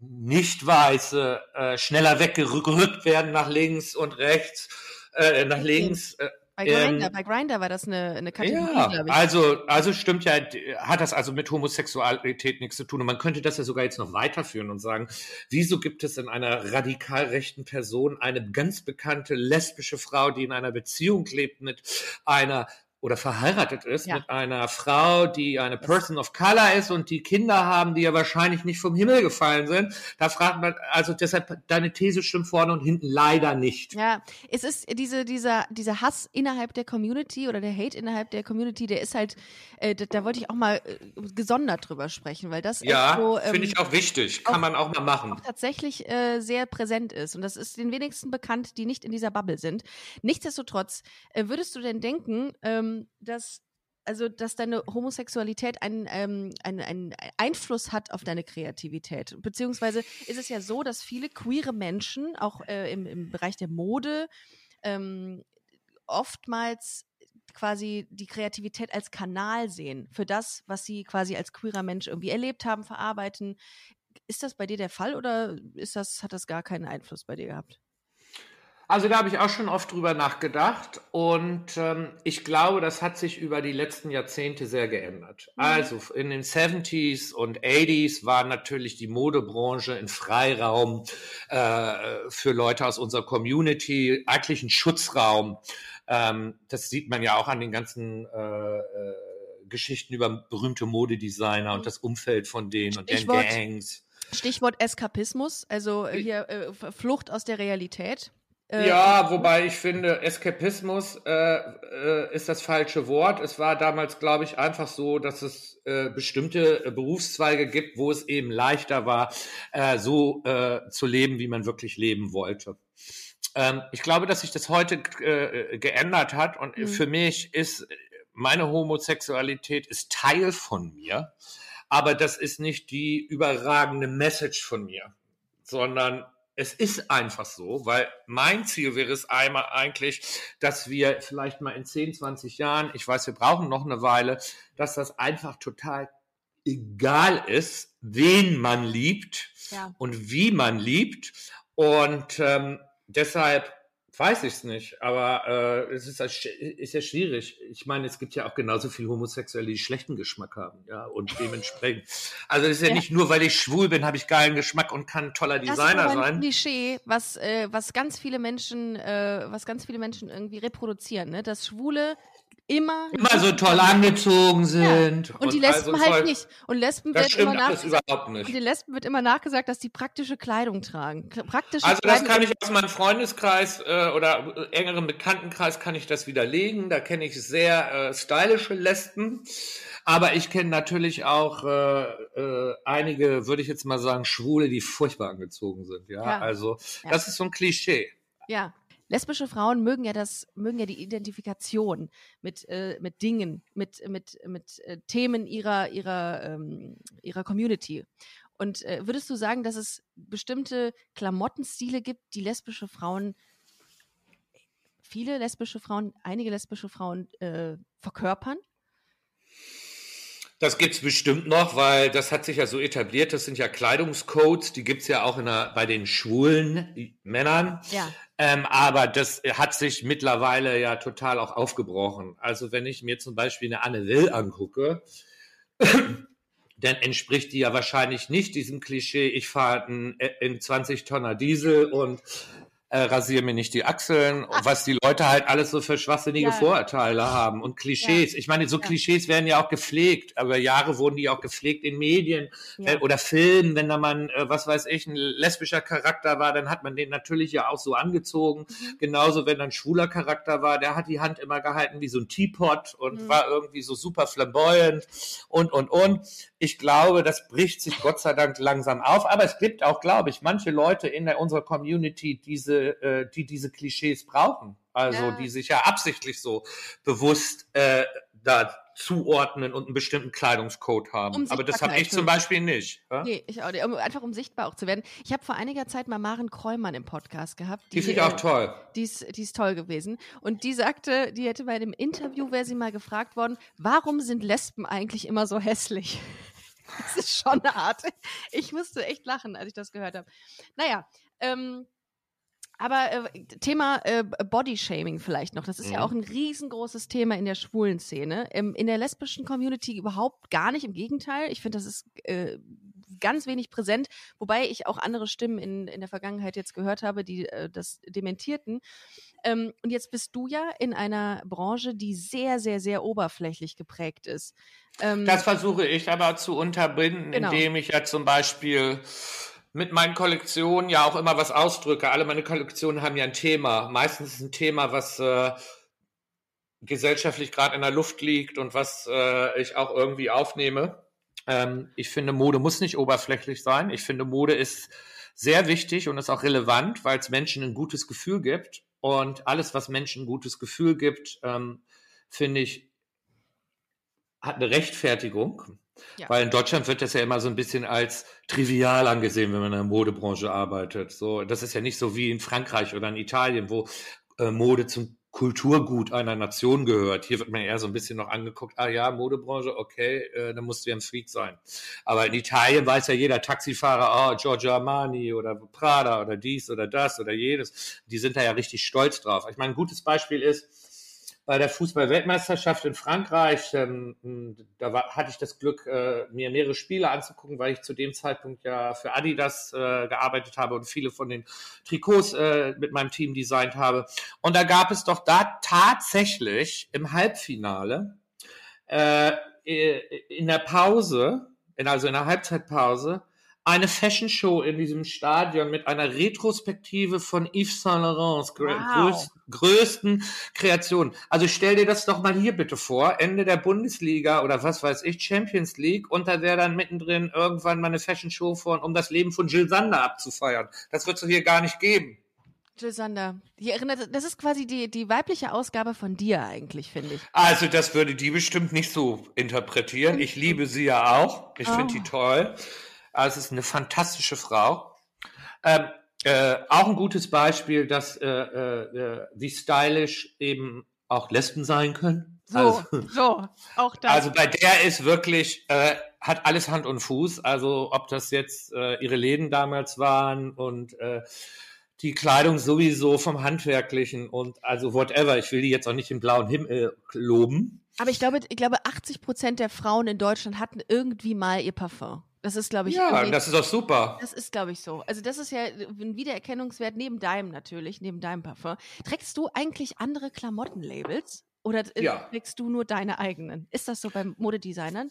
nicht Weiße äh, schneller weggerückt werden nach links und rechts, äh, nach links. Äh, Bei ähm, Grindr, bei Grindr war das eine, eine Kategorie, ja, glaube ich. also, also stimmt ja, hat das also mit Homosexualität nichts zu tun. Und man könnte das ja sogar jetzt noch weiterführen und sagen, wieso gibt es in einer radikal rechten Person eine ganz bekannte lesbische Frau, die in einer Beziehung lebt mit einer oder verheiratet ist Ja. mit einer Frau, die eine Person of Color ist und die Kinder haben, die ja wahrscheinlich nicht vom Himmel gefallen sind. Da fragt man, also deshalb, deine These stimmt vorne und hinten leider nicht. Ja, es ist diese, dieser, dieser Hass innerhalb der Community oder der Hate innerhalb der Community, der ist halt, äh, da, da wollte ich auch mal äh, gesondert drüber sprechen, weil das Ja, so, ähm, finde ich auch wichtig. Kann auch- man auch mal machen. auch tatsächlich äh, sehr präsent ist. Und das ist den wenigsten bekannt, die nicht in dieser Bubble sind. Nichtsdestotrotz, äh, würdest du denn denken, ähm, dass also dass deine Homosexualität einen, ähm, einen, einen Einfluss hat auf deine Kreativität. Beziehungsweise ist es ja so, dass viele queere Menschen, auch äh, im, im Bereich der Mode, ähm, oftmals quasi die Kreativität als Kanal sehen für das, was sie quasi als queerer Mensch irgendwie erlebt haben, verarbeiten. Ist das bei dir der Fall oder ist das, hat das gar keinen Einfluss bei dir gehabt? Also da habe ich auch schon oft drüber nachgedacht und ähm, ich glaube, das hat sich über die letzten Jahrzehnte sehr geändert. Mhm. Also in den 70s und 80s war natürlich die Modebranche ein Freiraum äh, für Leute aus unserer Community, eigentlich ein Schutzraum. Ähm, das sieht man ja auch an den ganzen äh, äh, Geschichten über berühmte Modedesigner und das Umfeld von denen und Stichwort- Gangs. Stichwort Eskapismus, also äh, hier äh, Flucht aus der Realität. Äh, Ja, wobei ich finde, Eskapismus äh, äh, ist das falsche Wort. Es war damals, glaube ich, einfach so, dass es äh, bestimmte äh, Berufszweige gibt, wo es eben leichter war, so zu leben, wie man wirklich leben wollte. Ähm, ich glaube, dass sich das heute geändert hat und Mhm. für mich ist meine Homosexualität ist Teil von mir, aber das ist nicht die überragende Message von mir, sondern es ist einfach so, weil mein Ziel wäre es einmal eigentlich, dass wir vielleicht mal in 10, 20 Jahren, ich weiß, wir brauchen noch eine Weile, dass das einfach total egal ist, wen man liebt Ja. und wie man liebt. Und ähm, deshalb weiß ich es nicht, aber äh, es ist, ja sch- ist ja schwierig. Ich meine, es gibt ja auch genauso viele Homosexuelle, die schlechten Geschmack haben, ja, und dementsprechend. Also es ist ja, Ja. nicht nur, weil ich schwul bin, habe ich geilen Geschmack und kann ein toller Das ist Designer aber ein sein. Klischee, was, äh, was ganz viele Menschen, äh, was ganz viele Menschen irgendwie reproduzieren, ne? Dass Schwule immer Immer so toll angezogen sind. und die Lesben also halt nicht. Und Lesben Das wird immer stimmt alles nach überhaupt und den Lesben wird immer nachgesagt, dass die praktische Kleidung tragen. Praktische Also das Kleidung kann ich aus meinem Freundeskreis äh, oder engeren Bekanntenkreis kann ich das widerlegen. Da kenne ich sehr äh, stylische Lesben. Aber ich kenne natürlich auch äh, äh, einige, würde ich jetzt mal sagen, Schwule, die furchtbar angezogen sind. Ja, Ja. also Ja. das ist so ein Klischee. Ja. Lesbische Frauen mögen ja das, mögen ja die Identifikation mit, äh, mit Dingen, mit, mit, mit äh, Themen ihrer, ihrer, ähm, ihrer Community. Und äh, würdest du sagen, dass es bestimmte Klamottenstile gibt, die lesbische Frauen, viele lesbische Frauen, einige lesbische Frauen äh, verkörpern? Das gibt's bestimmt noch, weil das hat sich ja so etabliert. Das sind ja Kleidungscodes, die gibt's ja auch der, bei den schwulen Männern. Ja. Ähm, aber das hat sich mittlerweile ja total auch aufgebrochen. Also wenn ich mir zum Beispiel eine Anne Will angucke, dann entspricht die ja wahrscheinlich nicht diesem Klischee, ich fahre in, in 20 Tonner Diesel und äh, rasiere mir nicht die Achseln, Ach. was die Leute halt alles so für schwachsinnige ja. Vorurteile haben und Klischees. Ja. Ich meine, so ja. Klischees werden ja auch gepflegt, aber Jahre wurden die auch gepflegt in Medien äh, oder Filmen. Wenn da man, äh, was weiß ich, ein lesbischer Charakter war, dann hat man den natürlich ja auch so angezogen. Mhm. Genauso, wenn dann ein schwuler Charakter war, der hat die Hand immer gehalten wie so ein Teapot und mhm. war irgendwie so super flamboyant und, und, und. Ich glaube, das bricht sich Gott sei Dank langsam auf, aber es gibt auch, glaube ich, manche Leute in der, unserer Community, diese äh, die diese Klischees brauchen. Also ja. die sich ja absichtlich so bewusst äh, da zuordnen und einen bestimmten Kleidungscode haben. Um Aber das habe ich zum Beispiel nicht. Ja? Nee, ich auch nicht. Einfach um sichtbar auch zu werden. Ich habe vor einiger Zeit mal Maren Kräumann im Podcast gehabt. Die, die finde ich auch toll. Die ist, die ist toll gewesen. Und die sagte, die hätte bei einem Interview, wäre sie mal gefragt worden, warum sind Lesben eigentlich immer so hässlich? Das ist schon eine Art. Ich musste echt lachen, als ich das gehört habe. Naja, ähm, aber äh, Thema äh, Bodyshaming vielleicht noch. Das ist mhm. ja auch ein riesengroßes Thema in der schwulen Szene. Ähm, in der lesbischen Community überhaupt gar nicht. Im Gegenteil. Ich finde, das ist äh, ganz wenig präsent. Wobei ich auch andere Stimmen in, in der Vergangenheit jetzt gehört habe, die äh, das dementierten. Ähm, und jetzt bist du ja in einer Branche, die sehr, sehr, sehr oberflächlich geprägt ist. Ähm, das versuche ich aber zu unterbinden, genau. indem ich ja zum Beispiel mit meinen Kollektionen ja auch immer was ausdrücke. Alle meine Kollektionen haben ja ein Thema. Meistens ist ein Thema, was äh, gesellschaftlich gerade in der Luft liegt und was äh, ich auch irgendwie aufnehme. Ähm, ich finde, Mode muss nicht oberflächlich sein. Ich finde, Mode ist sehr wichtig und ist auch relevant, weil es Menschen ein gutes Gefühl gibt. Und alles, was Menschen ein gutes Gefühl gibt, ähm, finde ich, hat eine Rechtfertigung. Ja. Weil in Deutschland wird das ja immer so ein bisschen als trivial angesehen, wenn man in der Modebranche arbeitet. So, das ist ja nicht so wie in Frankreich oder in Italien, wo äh, Mode zum Kulturgut einer Nation gehört. Hier wird man eher so ein bisschen noch angeguckt, ah ja, Modebranche, okay, äh, dann musst du ja ein Freak sein. Aber in Italien weiß ja jeder Taxifahrer, oh, Giorgio Armani oder Prada oder dies oder das oder jedes. Die sind da ja richtig stolz drauf. Ich meine, ein gutes Beispiel ist, bei der Fußball-Weltmeisterschaft in Frankreich. Ähm, da war, hatte ich das Glück, äh, mir mehrere Spiele anzugucken, weil ich zu dem Zeitpunkt ja für Adidas äh, gearbeitet habe und viele von den Trikots äh, mit meinem Team designt habe. Und da gab es doch da tatsächlich im Halbfinale in der Pause, also in der Halbzeitpause, eine Fashion Show in diesem Stadion mit einer Retrospektive von Yves Saint Laurents wow. größ, größten Kreationen. Also stell dir das doch mal hier bitte vor, Ende der Bundesliga oder was weiß ich, Champions League und da wäre dann mittendrin irgendwann mal eine Fashion Show von, um das Leben von Jill Sander abzufeiern. Das wird es hier gar nicht geben. Jill Sander. Die erinnert, das ist quasi die, die weibliche Ausgabe von dir eigentlich, finde ich. Also das würde die bestimmt nicht so interpretieren. Ich liebe sie ja auch. Ich oh. finde die toll. Also es ist eine fantastische Frau. Ähm, äh, auch ein gutes Beispiel, dass äh, äh, wie stylisch eben auch Lesben sein können. So, also, so, auch das. Also bei der ist wirklich, äh, hat alles Hand und Fuß. Also ob das jetzt äh, ihre Läden damals waren und äh, die Kleidung sowieso vom Handwerklichen und also whatever. Ich will die jetzt auch nicht im blauen Himmel loben. Aber ich glaube, ich glaube, 80 Prozent der Frauen in Deutschland hatten irgendwie mal ihr Parfum. Das ist, glaube ich, ja, das ist doch super. Das ist, glaube ich, so. Also das ist ja ein Wiedererkennungswert neben deinem natürlich, neben deinem Parfum. Trägst du eigentlich andere Klamottenlabels oder äh, ja. trägst du nur deine eigenen? Ist das so beim Modedesignern?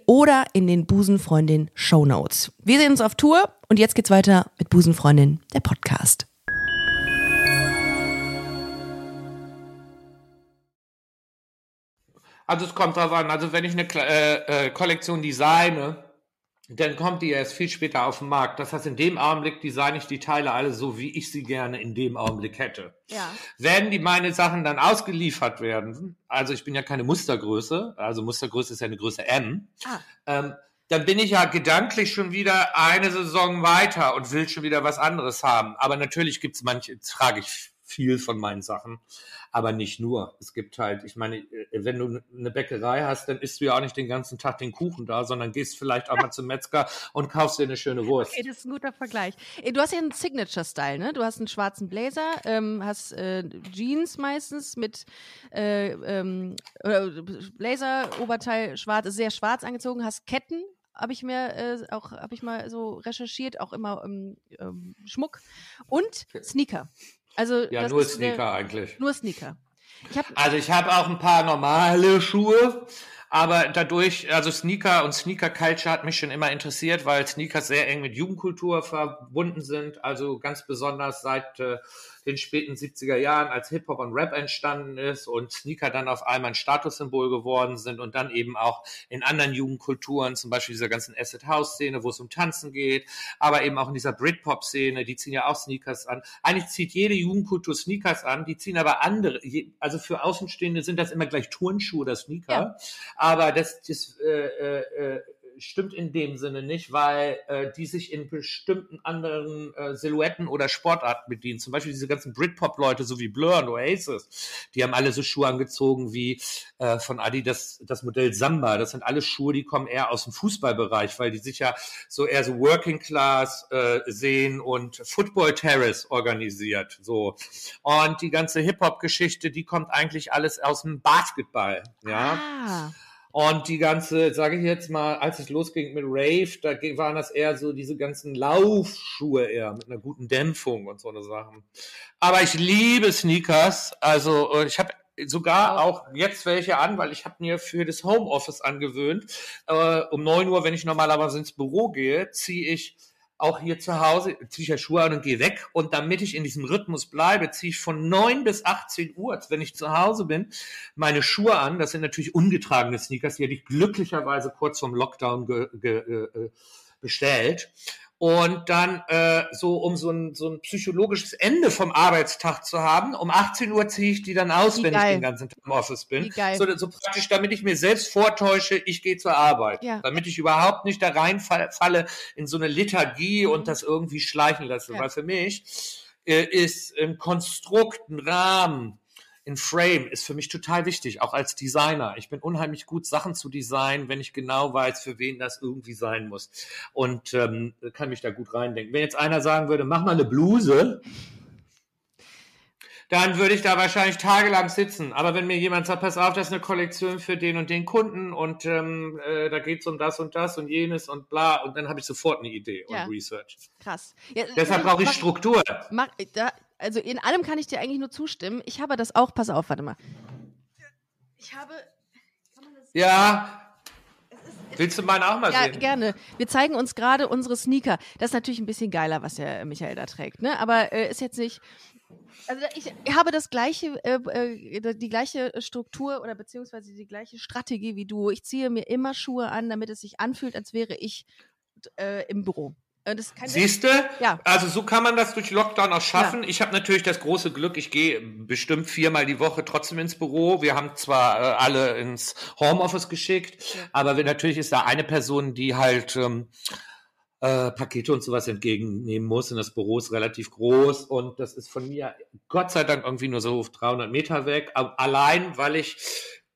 oder in den Busenfreundin Show Notes. Wir sehen uns auf Tour und jetzt geht's weiter mit Busenfreundin, der Podcast. Also es kommt drauf an. Also wenn ich eine äh, äh, Kollektion designe, dann kommt die erst viel später auf den Markt. Das heißt, in dem Augenblick designe ich die Teile alle so, wie ich sie gerne in dem Augenblick hätte. Ja. Wenn die meine Sachen dann ausgeliefert werden, also ich bin ja keine Mustergröße, also Mustergröße ist ja eine Größe M, Ah. ähm, dann bin ich ja gedanklich schon wieder eine Saison weiter und will schon wieder was anderes haben. Aber natürlich gibt's manche, trage ich viel von meinen Sachen, aber nicht nur. Es gibt halt, ich meine, äh, wenn du eine Bäckerei hast, dann isst du ja auch nicht den ganzen Tag den Kuchen da, sondern gehst vielleicht auch mal zum Metzger und kaufst dir eine schöne Wurst. Okay, das ist ein guter Vergleich. Äh, Du hast ja einen Signature-Style, ne? Du hast einen schwarzen Blazer, ähm, hast äh, Jeans meistens mit äh, ähm, Blazer, Oberteil schwarz, sehr schwarz angezogen, hast Ketten, habe ich mir äh, auch, habe ich mal so recherchiert, auch immer ähm, ähm, Schmuck und Sneaker. Also Ja, nur Sneaker eigentlich. Nur Sneaker. Ich habe Also ich habe auch ein paar normale Schuhe, aber dadurch, also Sneaker und Sneaker Culture hat mich schon immer interessiert, weil Sneakers sehr eng mit Jugendkultur verbunden sind. Also ganz besonders seit äh, den späten 70er Jahren, als Hip-Hop und Rap entstanden ist und Sneaker dann auf einmal ein Statussymbol geworden sind und dann eben auch in anderen Jugendkulturen, zum Beispiel dieser ganzen Acid House Szene, wo es um Tanzen geht, aber eben auch in dieser Britpop Szene, die ziehen ja auch Sneakers an. Eigentlich zieht jede Jugendkultur Sneakers an, die ziehen aber andere, also für Außenstehende sind das immer gleich Turnschuhe oder Sneaker, Ja. aber das, das äh, äh, äh, stimmt in dem Sinne nicht, weil äh, die sich in bestimmten anderen äh, Silhouetten oder Sportarten bedienen. Zum Beispiel diese ganzen Britpop-Leute, so wie Blur und Oasis, die haben alle so Schuhe angezogen wie äh, von Adidas das Modell Samba. Das sind alles Schuhe, die kommen eher aus dem Fußballbereich, weil die sich ja so eher so Working Class äh, sehen und Football Terrace organisiert. So. Und die ganze Hip-Hop-Geschichte, die kommt eigentlich alles aus dem Basketball. Ja. Ah, Und die ganze, sage ich jetzt mal, als es losging mit Rave, da waren das eher so diese ganzen Laufschuhe eher mit einer guten Dämpfung und so eine Sachen. Aber ich liebe Sneakers. Also äh, ich habe sogar auch jetzt welche an, weil ich habe mir für das Homeoffice angewöhnt. Äh, um 9 Uhr, wenn ich normalerweise ins Büro gehe, ziehe ich auch hier zu Hause, ziehe ich ja Schuhe an und gehe weg. Und damit ich in diesem Rhythmus bleibe, ziehe ich von 9 bis 18 Uhr, wenn ich zu Hause bin, meine Schuhe an. Das sind natürlich ungetragene Sneakers, die hätte ich glücklicherweise kurz vorm Lockdown ge, ge, äh, bestellt. Und dann äh, so, um so ein, so ein psychologisches Ende vom Arbeitstag zu haben, um 18 Uhr ziehe ich die dann aus, Wie wenn geil. ich den ganzen Tag im Office bin. Wie geil. So, so praktisch, damit ich mir selbst vortäusche, ich gehe zur Arbeit. Ja. Damit ich überhaupt nicht da reinfalle in so eine Lethargie und das irgendwie schleichen lasse. Ja. Weil für mich äh, ist ein Konstrukt, ein Rahmen, ein Frame ist für mich total wichtig, auch als Designer. Ich bin unheimlich gut, Sachen zu designen, wenn ich genau weiß, für wen das irgendwie sein muss. Und ähm, kann mich da gut reindenken. Wenn jetzt einer sagen würde, mach mal eine Bluse, dann würde ich da wahrscheinlich tagelang sitzen. Aber wenn mir jemand sagt, pass auf, das ist eine Kollektion für den und den Kunden und ähm, äh, da geht's um das und das und jenes und bla, und dann habe ich sofort eine Idee Ja. und Research. krass. Ja, Deshalb brauche ich mach- Struktur. Mach, da, also in allem kann ich dir eigentlich nur zustimmen. Ich habe das auch, pass auf, warte mal. Ich habe. Kann man das Ja. Willst du meinen auch mal ja, sehen? gerne. Wir zeigen uns gerade unsere Sneaker. Das ist natürlich ein bisschen geiler, was der Michael da trägt, ne? Aber äh, ist jetzt nicht. Also ich habe das gleiche, äh, äh, die gleiche Struktur oder beziehungsweise die gleiche Strategie wie du. Ich ziehe mir immer Schuhe an, damit es sich anfühlt, als wäre ich äh, im Büro. Äh, Siehst du? Ja. Also so kann man das durch Lockdown auch schaffen. Ich habe natürlich das große Glück, ich gehe bestimmt viermal die Woche trotzdem ins Büro. Wir haben zwar äh, alle ins Homeoffice geschickt, aber wir, natürlich ist da eine Person, die halt ähm, äh, Pakete und sowas entgegennehmen muss. Und das Büro ist relativ groß und das ist von mir Gott sei Dank irgendwie nur so 300 Meter weg. Aber allein, weil ich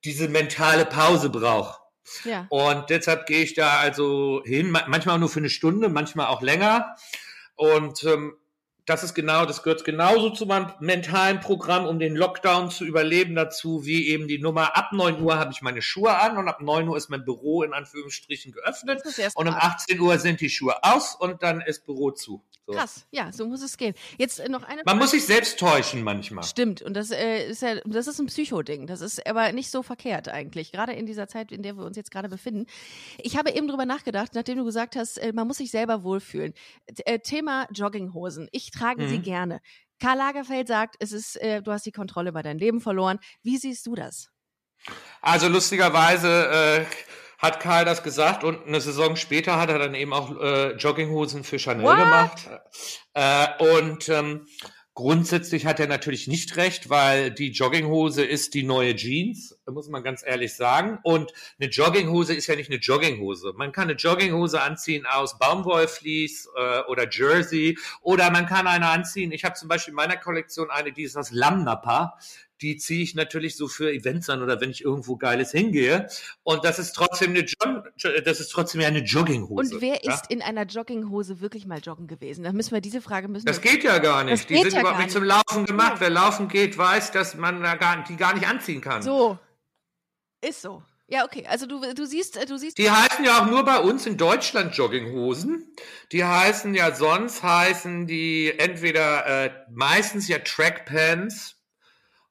diese mentale Pause brauche Ja. Und deshalb gehe ich da also hin, manchmal nur für eine Stunde, manchmal auch länger. Und ähm, das ist genau, das gehört genauso zu meinem mentalen Programm, um den Lockdown zu überleben dazu, wie eben die Nummer. Ab 9 Uhr habe ich meine Schuhe an und ab 9 Uhr ist mein Büro in Anführungsstrichen geöffnet. Und um 18 Uhr sind die Schuhe aus und dann ist Büro zu. So. Krass, ja, so muss es gehen. Jetzt äh, noch eine. Man Frage. muss sich selbst täuschen manchmal. Stimmt, und das äh, ist ja, das ist ein Psychoding. Das ist aber nicht so verkehrt eigentlich, gerade in dieser Zeit, in der wir uns jetzt gerade befinden. Ich habe eben drüber nachgedacht, nachdem du gesagt hast, äh, man muss sich selber wohlfühlen. Äh, Thema Jogginghosen. Ich trage mhm. sie gerne. Karl Lagerfeld sagt, es ist, äh, du hast die Kontrolle über dein Leben verloren. Wie siehst du das? Also lustigerweise äh, hat Karl das gesagt und eine Saison später hat er dann eben auch äh, Jogginghosen für Chanel What? gemacht. Äh, und ähm, grundsätzlich hat er natürlich nicht recht, weil die Jogginghose ist die neue Jeans, muss man ganz ehrlich sagen. Und eine Jogginghose ist ja nicht eine Jogginghose. Man kann eine Jogginghose anziehen aus Baumwollflies äh, oder Jersey oder man kann eine anziehen. Ich habe zum Beispiel in meiner Kollektion eine, die ist aus Lammnapper die ziehe ich natürlich so für Events an oder wenn ich irgendwo Geiles hingehe. Und das ist trotzdem eine, jo das ist trotzdem eine Jogginghose. Und wer ja? ist in einer Jogginghose wirklich mal joggen gewesen? Da müssen wir diese Frage müssen. Das geht ja gar nicht. Die sind ja überhaupt nicht zum Laufen gemacht. Ja. Wer laufen geht, weiß, dass man da gar, die gar nicht anziehen kann. So. Ist so. Ja, okay. Also du, du siehst, du siehst. Die heißen ja auch nur bei uns in Deutschland Jogginghosen. Die heißen ja sonst heißen die entweder äh, meistens ja Trackpants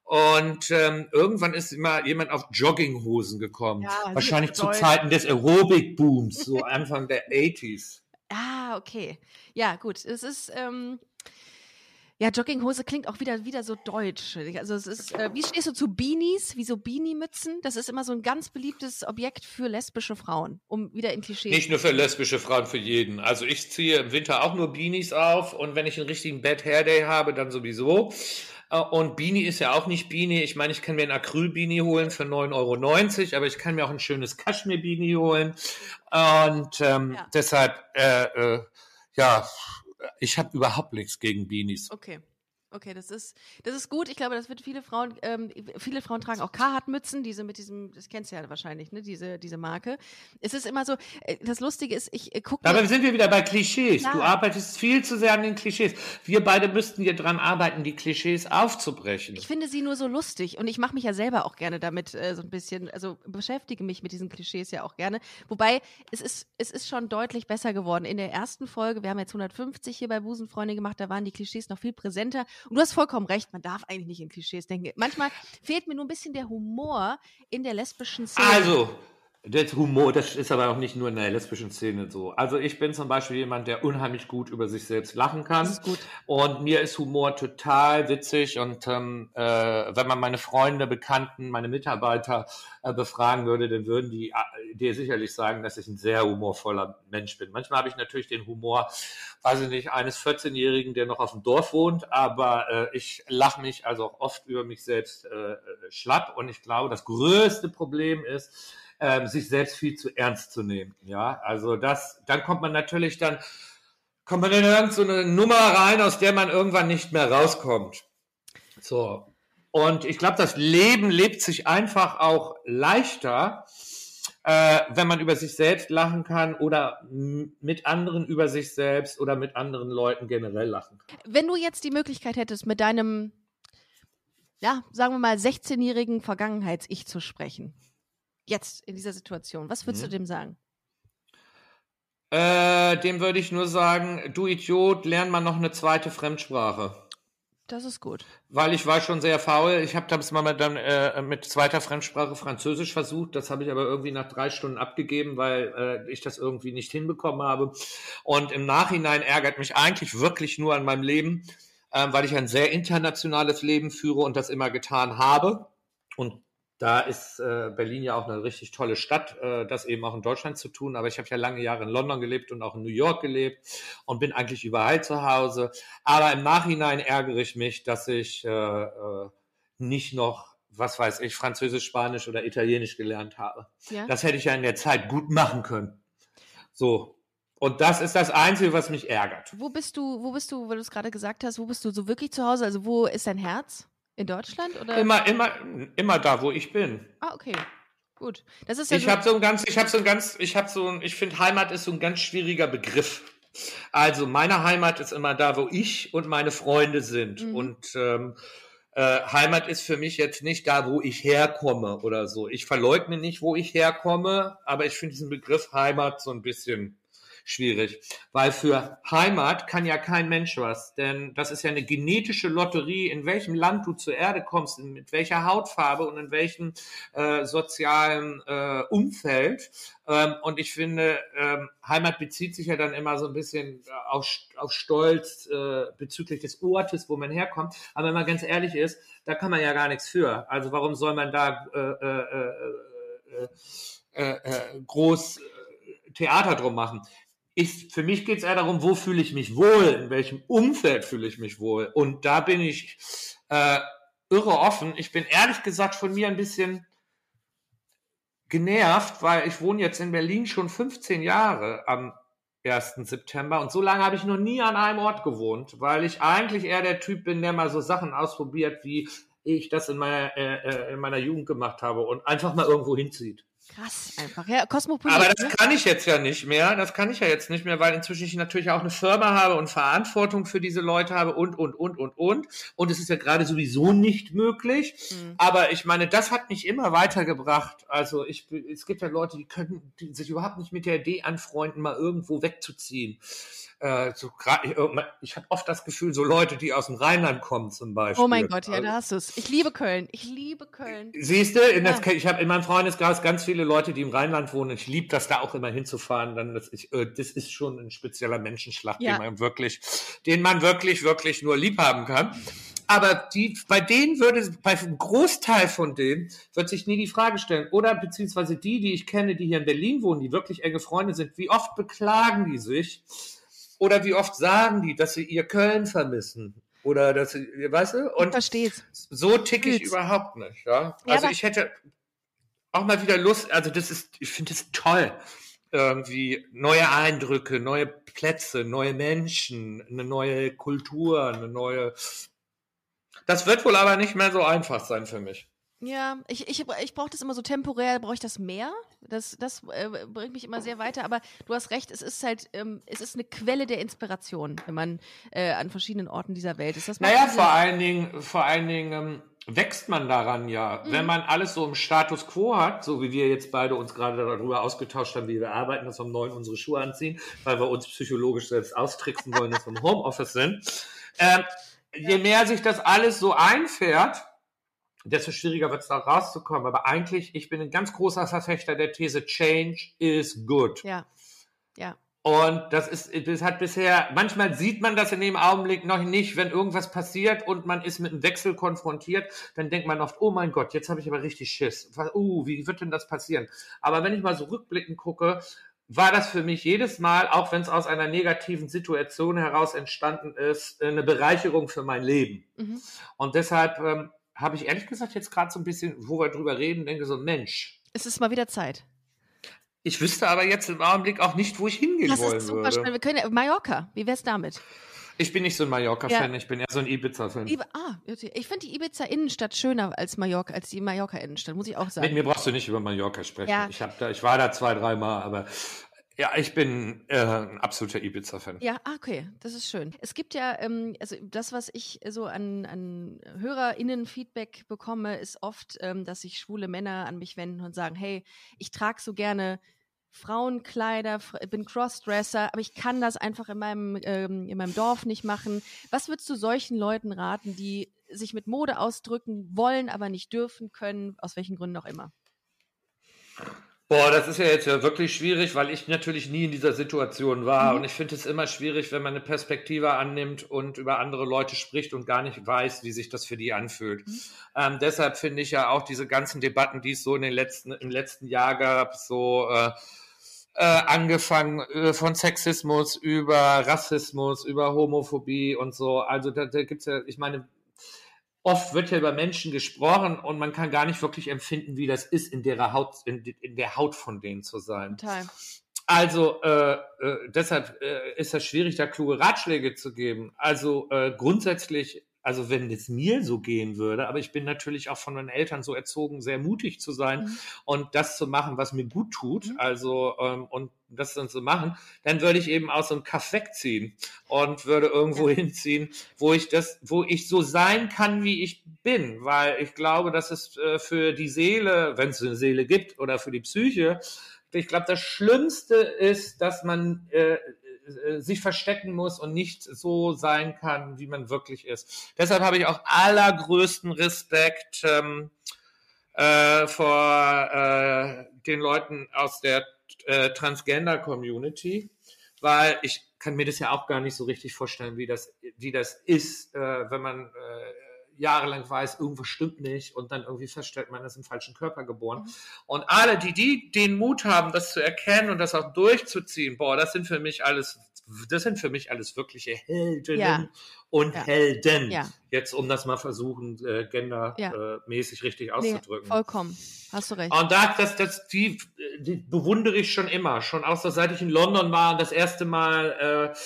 und ähm, irgendwann ist immer jemand auf Jogginghosen gekommen. Ja, Wahrscheinlich zu Zeiten des Aerobic-Booms, so Anfang der 80s. Ah, okay. Ja, gut. Es ist, ähm, ja, Jogginghose klingt auch wieder, wieder so deutsch. Also es ist, äh, wie stehst du zu Beanies, wie so Beanie-Mützen? Das ist immer so ein ganz beliebtes Objekt für lesbische Frauen, um wieder in Klischee. Nicht nur für lesbische Frauen, für jeden. Also ich ziehe im Winter auch nur Beanies auf und wenn ich einen richtigen Bad Hair Day habe, dann sowieso. Äh, und Beanie ist ja auch nicht Beanie. Ich meine, ich kann mir ein Acryl-Beanie holen für 9,90 Euro, aber ich kann mir auch ein schönes Kaschmir-Beanie holen. Und ähm, ja. deshalb, äh, äh, ja, ich habe überhaupt nichts gegen Beanies. Okay. Okay, das ist, das ist gut. Ich glaube, das wird viele Frauen, ähm, viele Frauen tragen auch Carhartt-Mützen, diese mit diesem, das kennst du ja wahrscheinlich, ne, diese, diese Marke. Es ist immer so, äh, das Lustige ist, ich äh, gucke. Aber sind wir wieder bei Klischees. Klar. Du arbeitest viel zu sehr an den Klischees. Wir beide müssten hier dran arbeiten, die Klischees aufzubrechen. Ich finde sie nur so lustig und ich mache mich ja selber auch gerne damit äh, so ein bisschen, also beschäftige mich mit diesen Klischees ja auch gerne. Wobei, es ist, es ist schon deutlich besser geworden. In der ersten Folge, wir haben jetzt 150 hier bei Busenfreunde gemacht, da waren die Klischees noch viel präsenter. Und du hast vollkommen recht, man darf eigentlich nicht in Klischees denken. Manchmal fehlt mir nur ein bisschen der Humor in der lesbischen Szene. Also, der Humor, das ist aber auch nicht nur in der lesbischen Szene so. Also ich bin zum Beispiel jemand, der unheimlich gut über sich selbst lachen kann. Das. Und mir ist Humor total witzig. Und ähm, äh, wenn man meine Freunde, Bekannten, meine Mitarbeiter äh, befragen würde, dann würden die äh, dir sicherlich sagen, dass ich ein sehr humorvoller Mensch bin. Manchmal habe ich natürlich den Humor, weiß ich nicht, eines 14-Jährigen, der noch auf dem Dorf wohnt, aber äh, ich lache mich also auch oft über mich selbst äh schlapp. Und ich glaube, das größte Problem ist, ähm, sich selbst viel zu ernst zu nehmen. Ja, also das, dann kommt man natürlich dann, kommt man in irgendeine so Nummer rein, aus der man irgendwann nicht mehr rauskommt. So. Und ich glaube, das Leben lebt sich einfach auch leichter, äh, wenn man über sich selbst lachen kann oder mit anderen über sich selbst oder mit anderen Leuten generell lachen kann. Wenn du jetzt die Möglichkeit hättest, mit deinem, ja, sagen wir mal, 16-jährigen Vergangenheits-Ich zu sprechen, Jetzt in dieser Situation. Was würdest mhm. du dem sagen? Äh, dem würde ich nur sagen, du Idiot, lern mal noch eine zweite Fremdsprache. Das ist gut. Weil ich war schon sehr faul. Ich habe das mal dann äh, mit zweiter Fremdsprache Französisch versucht. Das habe ich aber irgendwie nach drei Stunden abgegeben, weil äh, ich das irgendwie nicht hinbekommen habe. Und im Nachhinein ärgert mich eigentlich wirklich nur an meinem Leben, äh, weil ich ein sehr internationales Leben führe und das immer getan habe. Und da ist äh, Berlin ja auch eine richtig tolle Stadt, äh, das eben auch in Deutschland zu tun. Aber ich habe ja lange Jahre in London gelebt und auch in New York gelebt und bin eigentlich überall zu Hause. Aber im Nachhinein ärgere ich mich, dass ich äh, äh, nicht noch, was weiß ich, Französisch, Spanisch oder Italienisch gelernt habe. Ja? Das hätte ich ja in der Zeit gut machen können. So. Und das ist das Einzige, was mich ärgert. Wo bist du, wo bist du, weil du es gerade gesagt hast, wo bist du so wirklich zu Hause? Also wo ist dein Herz? In Deutschland oder? Immer, immer, immer da, wo ich bin. Ah, okay. Gut. Das ist ja ich so, habe so ein ganz, ich habe so ein ganz, ich habe so ein, ich finde Heimat ist so ein ganz schwieriger Begriff. Also meine Heimat ist immer da, wo ich und meine Freunde sind. Mhm. Und ähm, äh, Heimat ist für mich jetzt nicht da, wo ich herkomme oder so. Ich verleugne nicht, wo ich herkomme, aber ich finde diesen Begriff Heimat so ein bisschen schwierig, weil für Heimat kann ja kein Mensch was, denn das ist ja eine genetische Lotterie, in welchem Land du zur Erde kommst, mit welcher Hautfarbe und in welchem äh, sozialen äh, Umfeld. Ähm, und ich finde, ähm, Heimat bezieht sich ja dann immer so ein bisschen auf, auf Stolz äh, bezüglich des Ortes, wo man herkommt. Aber wenn man ganz ehrlich ist, da kann man ja gar nichts für. Also warum soll man da äh, äh, äh, äh, äh, groß Theater drum machen? Ich, für mich geht es eher darum, wo fühle ich mich wohl, in welchem Umfeld fühle ich mich wohl. Und da bin ich äh, irre offen. Ich bin ehrlich gesagt von mir ein bisschen genervt, weil ich wohne jetzt in Berlin schon 15 Jahre am 1. September und so lange habe ich noch nie an einem Ort gewohnt, weil ich eigentlich eher der Typ bin, der mal so Sachen ausprobiert, wie ich das in meiner, äh, in meiner Jugend gemacht habe und einfach mal irgendwo hinzieht. Krass, einfach. Ja, Kosmopolit. Aber das kann ich jetzt ja nicht mehr. Das kann ich ja jetzt nicht mehr, weil inzwischen ich natürlich auch eine Firma habe und Verantwortung für diese Leute habe und, und, und, und, und. Und es ist ja gerade sowieso nicht möglich. Mhm. Aber ich meine, das hat mich immer weitergebracht. Also ich, es gibt ja Leute, die können die sich überhaupt nicht mit der Idee anfreunden, mal irgendwo wegzuziehen äh, so ich, habe oft das Gefühl, so Leute, die aus dem Rheinland kommen zum Beispiel. Oh mein Gott, ja, da hast du es. Ich liebe Köln. Ich liebe Köln. Siehst du, ja. ich habe in meinem Freundeskreis ganz viele Leute, die im Rheinland wohnen. Ich liebe das da auch immer hinzufahren. Dann das, ich, äh, das ist schon ein spezieller Menschenschlag, ja. den man wirklich, den man wirklich, wirklich nur lieb haben kann. Aber die, bei denen würde, bei einem Großteil von denen wird sich nie die Frage stellen. Oder beziehungsweise die, die ich kenne, die hier in Berlin wohnen, die wirklich enge Freunde sind, wie oft beklagen die sich, oder wie oft sagen die, dass sie ihr Köln vermissen? Oder dass sie, weißt du? Und ich versteh's. So ticke ich überhaupt nicht, ja. ja also ich hätte auch mal wieder Lust, also das ist, ich finde es toll. Irgendwie neue Eindrücke, neue Plätze, neue Menschen, eine neue Kultur, eine neue. Das wird wohl aber nicht mehr so einfach sein für mich. Ja, ich, ich, ich brauche das immer so temporär, brauche ich das mehr. Das, das äh, bringt mich immer sehr weiter. Aber du hast recht, es ist halt, ähm, es ist eine Quelle der Inspiration, wenn man äh, an verschiedenen Orten dieser Welt ist. Das naja, vor allen Dingen, vor allen Dingen ähm, wächst man daran ja. Mhm. Wenn man alles so im Status quo hat, so wie wir jetzt beide uns gerade darüber ausgetauscht haben, wie wir arbeiten, dass wir um neun unsere Schuhe anziehen, weil wir uns psychologisch selbst austricksen wollen, dass wir im Homeoffice sind. Ähm, je mehr sich das alles so einfährt, desto schwieriger wird es da rauszukommen. Aber eigentlich, ich bin ein ganz großer Verfechter der These, Change is good. Ja. Ja. Und das ist, das hat bisher, manchmal sieht man das in dem Augenblick noch nicht, wenn irgendwas passiert und man ist mit einem Wechsel konfrontiert, dann denkt man oft, oh mein Gott, jetzt habe ich aber richtig Schiss. Uh, wie wird denn das passieren? Aber wenn ich mal so rückblickend gucke, war das für mich jedes Mal, auch wenn es aus einer negativen Situation heraus entstanden ist, eine Bereicherung für mein Leben. Mhm. Und deshalb ähm, habe ich ehrlich gesagt jetzt gerade so ein bisschen, wo wir drüber reden, denke so, Mensch. Es ist mal wieder Zeit. Ich wüsste aber jetzt im Augenblick auch nicht, wo ich hingehen das wollen ist super würde. Spannend. Wir können ja, Mallorca, wie wär's damit? Ich bin nicht so ein Mallorca-Fan, ja. ich bin eher so ein Ibiza-Fan. Iba ah, ich finde die Ibiza-Innenstadt schöner als Mallorca, als die Mallorca-Innenstadt, muss ich auch sagen. Mit mir brauchst du nicht über Mallorca sprechen. Ja. Ich, da, ich war da zwei, dreimal, aber ja, ich bin äh, ein absoluter Ibiza-Fan. Ja, ah, okay, das ist schön. Es gibt ja, ähm, also das, was ich so an, an HörerInnen-Feedback bekomme, ist oft, ähm, dass sich schwule Männer an mich wenden und sagen, hey, ich trage so gerne Frauenkleider, bin Crossdresser, aber ich kann das einfach in meinem, ähm, in meinem Dorf nicht machen. Was würdest du solchen Leuten raten, die sich mit Mode ausdrücken wollen, aber nicht dürfen können, aus welchen Gründen auch immer? Boah, das ist ja jetzt ja wirklich schwierig, weil ich natürlich nie in dieser Situation war. Mhm. Und ich finde es immer schwierig, wenn man eine Perspektive annimmt und über andere Leute spricht und gar nicht weiß, wie sich das für die anfühlt. Mhm. Ähm, deshalb finde ich ja auch diese ganzen Debatten, die es so in den letzten, im letzten Jahr gab, so äh, äh, angefangen äh, von Sexismus über Rassismus, über Homophobie und so. Also da, da gibt's ja, ich meine, oft wird ja über Menschen gesprochen und man kann gar nicht wirklich empfinden, wie das ist, in der Haut, in, in der Haut von denen zu sein. Total. Also äh, äh, deshalb äh, ist das schwierig, da kluge Ratschläge zu geben. Also äh, grundsätzlich also wenn es mir so gehen würde, aber ich bin natürlich auch von meinen Eltern so erzogen, sehr mutig zu sein mhm. und das zu machen, was mir gut tut, mhm. also ähm, und das dann zu machen, dann würde ich eben aus so einem Kaff wegziehen und würde irgendwo ja. hinziehen, wo ich das, wo ich so sein kann, wie ich bin, weil ich glaube, dass es äh, für die Seele, wenn es eine Seele gibt oder für die Psyche, ich glaube, das Schlimmste ist, dass man äh, äh, sich verstecken muss und nicht so sein kann, wie man wirklich ist. Deshalb habe ich auch allergrößten Respekt ähm, äh, vor äh, den Leuten aus der äh, Transgender-Community, weil ich kann mir das ja auch gar nicht so richtig vorstellen, wie das, wie das ist, äh, wenn man äh, jahrelang weiß, irgendwas stimmt nicht und dann irgendwie feststellt, man ist im falschen Körper geboren. Mhm. Und alle, die, die den Mut haben, das zu erkennen und das auch durchzuziehen, boah, das sind für mich alles, das sind für mich alles wirkliche Heldinnen ja. und ja. Helden. Ja. Jetzt, um das mal versuchen, äh, gendermäßig äh, richtig auszudrücken. Nee, vollkommen. Hast du recht. Und da, das, das, die, die bewundere ich schon immer. Schon auch so, seit ich in London war und das erste Mal, äh,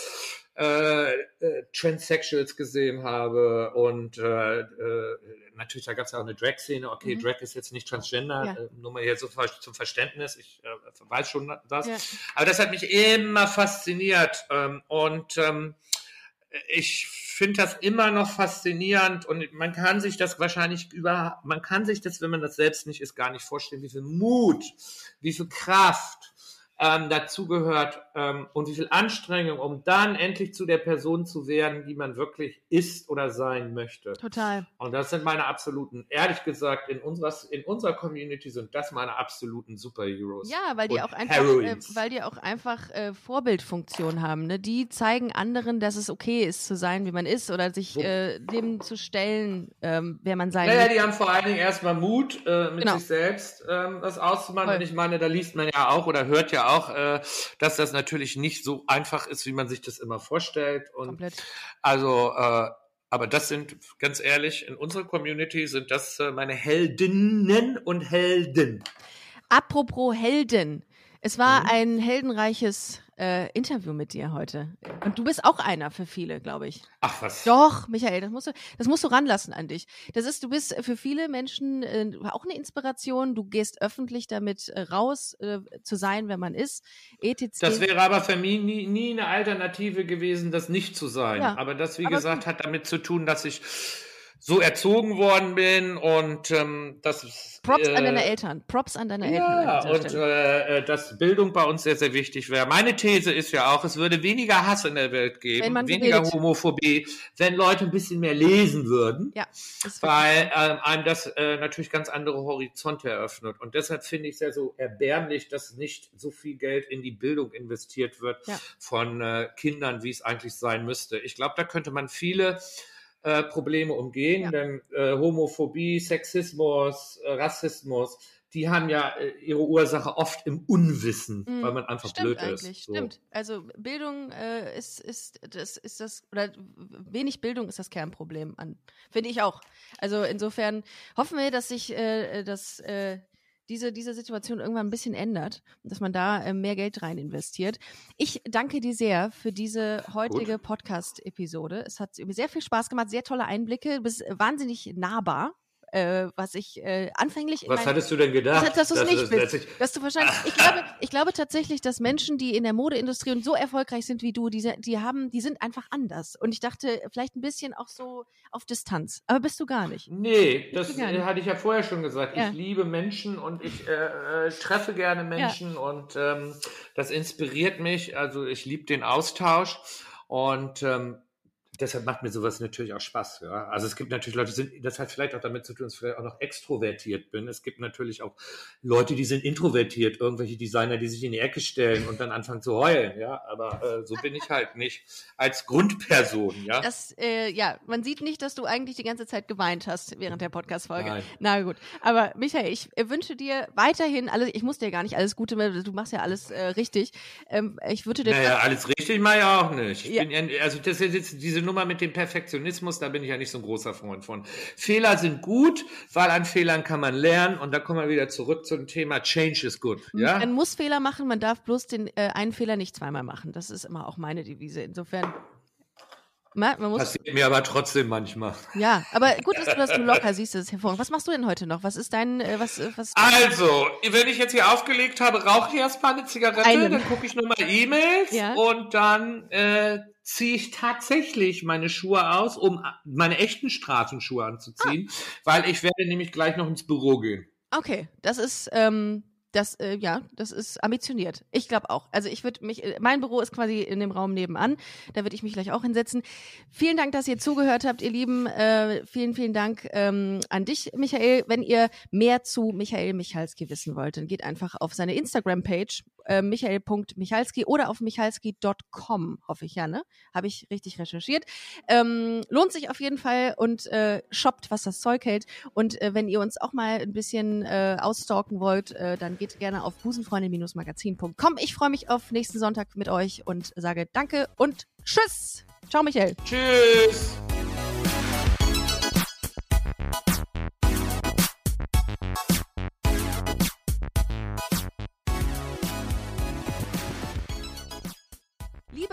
äh, äh, Transsexuals gesehen habe und äh, äh, natürlich, da gab es ja auch eine Drag-Szene. Okay, mhm. Drag ist jetzt nicht Transgender, ja. äh, nur mal hier so zum Verständnis. Ich äh, weiß schon das. Ja. Aber das hat mich immer fasziniert ähm, und ähm, ich finde das immer noch faszinierend und man kann sich das wahrscheinlich über, man kann sich das, wenn man das selbst nicht ist, gar nicht vorstellen, wie viel Mut, wie viel Kraft, ähm, dazugehört ähm, und wie viel Anstrengung, um dann endlich zu der Person zu werden, die man wirklich ist oder sein möchte. Total. Und das sind meine absoluten, ehrlich gesagt, in unserer, in unserer Community sind das meine absoluten Superheroes. Ja, weil die auch einfach, äh, weil die auch einfach äh, Vorbildfunktion haben. Ne? Die zeigen anderen, dass es okay ist zu sein, wie man ist oder sich äh, dem zu stellen, ähm, wer man sein naja, will. die haben vor allen Dingen erstmal Mut, äh, mit genau. sich selbst ähm, das auszumachen. Voll. Und ich meine, da liest man ja auch oder hört ja auch, auch, äh, dass das natürlich nicht so einfach ist, wie man sich das immer vorstellt. Und Komplett. also, äh, aber das sind, ganz ehrlich, in unserer Community sind das äh, meine Heldinnen und Helden. Apropos Helden. Es war mhm. ein heldenreiches äh, Interview mit dir heute. Und du bist auch einer für viele, glaube ich. Ach was. Doch, Michael, das musst du, das musst du ranlassen an dich. Das ist, du bist für viele Menschen äh, auch eine Inspiration. Du gehst öffentlich damit äh, raus, äh, zu sein, wer man ist. ETC. Das wäre aber für mich nie, nie eine Alternative gewesen, das nicht zu sein. Ja, aber das, wie gesagt, hat damit zu tun, dass ich so erzogen worden bin und ähm, das Props äh, an deine Eltern. Props an deine Eltern. Ja, und äh, äh, dass Bildung bei uns sehr, sehr wichtig wäre. Meine These ist ja auch, es würde weniger Hass in der Welt geben, weniger redet. Homophobie, wenn Leute ein bisschen mehr lesen würden. Ja. Weil ähm, einem das äh, natürlich ganz andere Horizonte eröffnet. Und deshalb finde ich es ja so erbärmlich, dass nicht so viel Geld in die Bildung investiert wird ja. von äh, Kindern, wie es eigentlich sein müsste. Ich glaube, da könnte man viele äh, Probleme umgehen, ja. denn äh, Homophobie, Sexismus, äh, Rassismus, die haben ja äh, ihre Ursache oft im Unwissen, mm, weil man einfach stimmt blöd eigentlich, ist. So. Stimmt. Also Bildung äh, ist, ist, das ist das, oder wenig Bildung ist das Kernproblem an. Finde ich auch. Also insofern hoffen wir, dass sich äh, das äh, diese, diese Situation irgendwann ein bisschen ändert und dass man da äh, mehr Geld rein investiert. Ich danke dir sehr für diese heutige Podcast-Episode. Es hat mir sehr viel Spaß gemacht, sehr tolle Einblicke, bist wahnsinnig nahbar äh, was ich äh, anfänglich. Was mein, hattest du denn gedacht? Das, dass du es nicht das, bist. Dass du wahrscheinlich. Ich glaube, ich glaube tatsächlich, dass Menschen, die in der Modeindustrie und so erfolgreich sind wie du, die, die haben, die sind einfach anders. Und ich dachte, vielleicht ein bisschen auch so auf Distanz. Aber bist du gar nicht. Nee, das nicht. hatte ich ja vorher schon gesagt. Ja. Ich liebe Menschen und ich äh, äh, treffe gerne Menschen ja. und ähm, das inspiriert mich. Also ich liebe den Austausch. Und ähm, deshalb macht mir sowas natürlich auch Spaß. Ja? Also es gibt natürlich Leute, sind, das hat vielleicht auch damit zu tun, dass ich vielleicht auch noch extrovertiert bin. Es gibt natürlich auch Leute, die sind introvertiert, irgendwelche Designer, die sich in die Ecke stellen und dann anfangen zu heulen. Ja, aber äh, so bin ich halt nicht als Grundperson. Ja, das, äh, ja, man sieht nicht, dass du eigentlich die ganze Zeit geweint hast während der Podcast-Folge. Na gut, aber Michael, ich äh, wünsche dir weiterhin alles. Ich muss dir gar nicht alles Gute, weil du machst ja alles äh, richtig. Ähm, ich würde dir naja, alles richtig mache ich auch nicht. Ich ja. bin, also das ist jetzt diese Nummer mit dem Perfektionismus, da bin ich ja nicht so ein großer Freund von. Fehler sind gut, weil an Fehlern kann man lernen und da kommen wir wieder zurück zum Thema Change is good. Ja? Man muss Fehler machen, man darf bloß den äh, einen Fehler nicht zweimal machen. Das ist immer auch meine Devise. Insofern Man, man Passiert mir aber trotzdem manchmal. ja, aber gut, dass du, dass du locker siehst, das ist hervorragend. Was machst du denn heute noch? Was ist dein, äh, was, äh, was? Also, wenn ich jetzt hier aufgelegt habe, rauche ich erstmal eine Zigarette, Eine. dann gucke ich nochmal E-Mails Ja. und dann äh, ziehe ich tatsächlich meine Schuhe aus, um meine echten Straßenschuhe anzuziehen, Ah. weil ich werde nämlich gleich noch ins Büro gehen. Okay, das ist, ähm, das, äh, ja, das ist ambitioniert. Ich glaube auch. Also ich würde mich, äh, mein Büro ist quasi in dem Raum nebenan. Da würde ich mich gleich auch hinsetzen. Vielen Dank, dass ihr zugehört habt, ihr Lieben. Äh, vielen, vielen Dank ähm, an dich, Michael. Wenn ihr mehr zu Michael Michalski wissen wollt, dann geht einfach auf seine Instagram-Page äh, michael.michalski oder auf michalski.com, hoffe ich ja, ne? Habe ich richtig recherchiert. Ähm, lohnt sich auf jeden Fall und äh, shoppt, was das Zeug hält. Und äh, wenn ihr uns auch mal ein bisschen äh, ausstalken wollt, äh, dann geht gerne auf busenfreundin-magazin.com. Ich freue mich auf nächsten Sonntag mit euch und sage Danke und Tschüss. Ciao, Michael. Tschüss!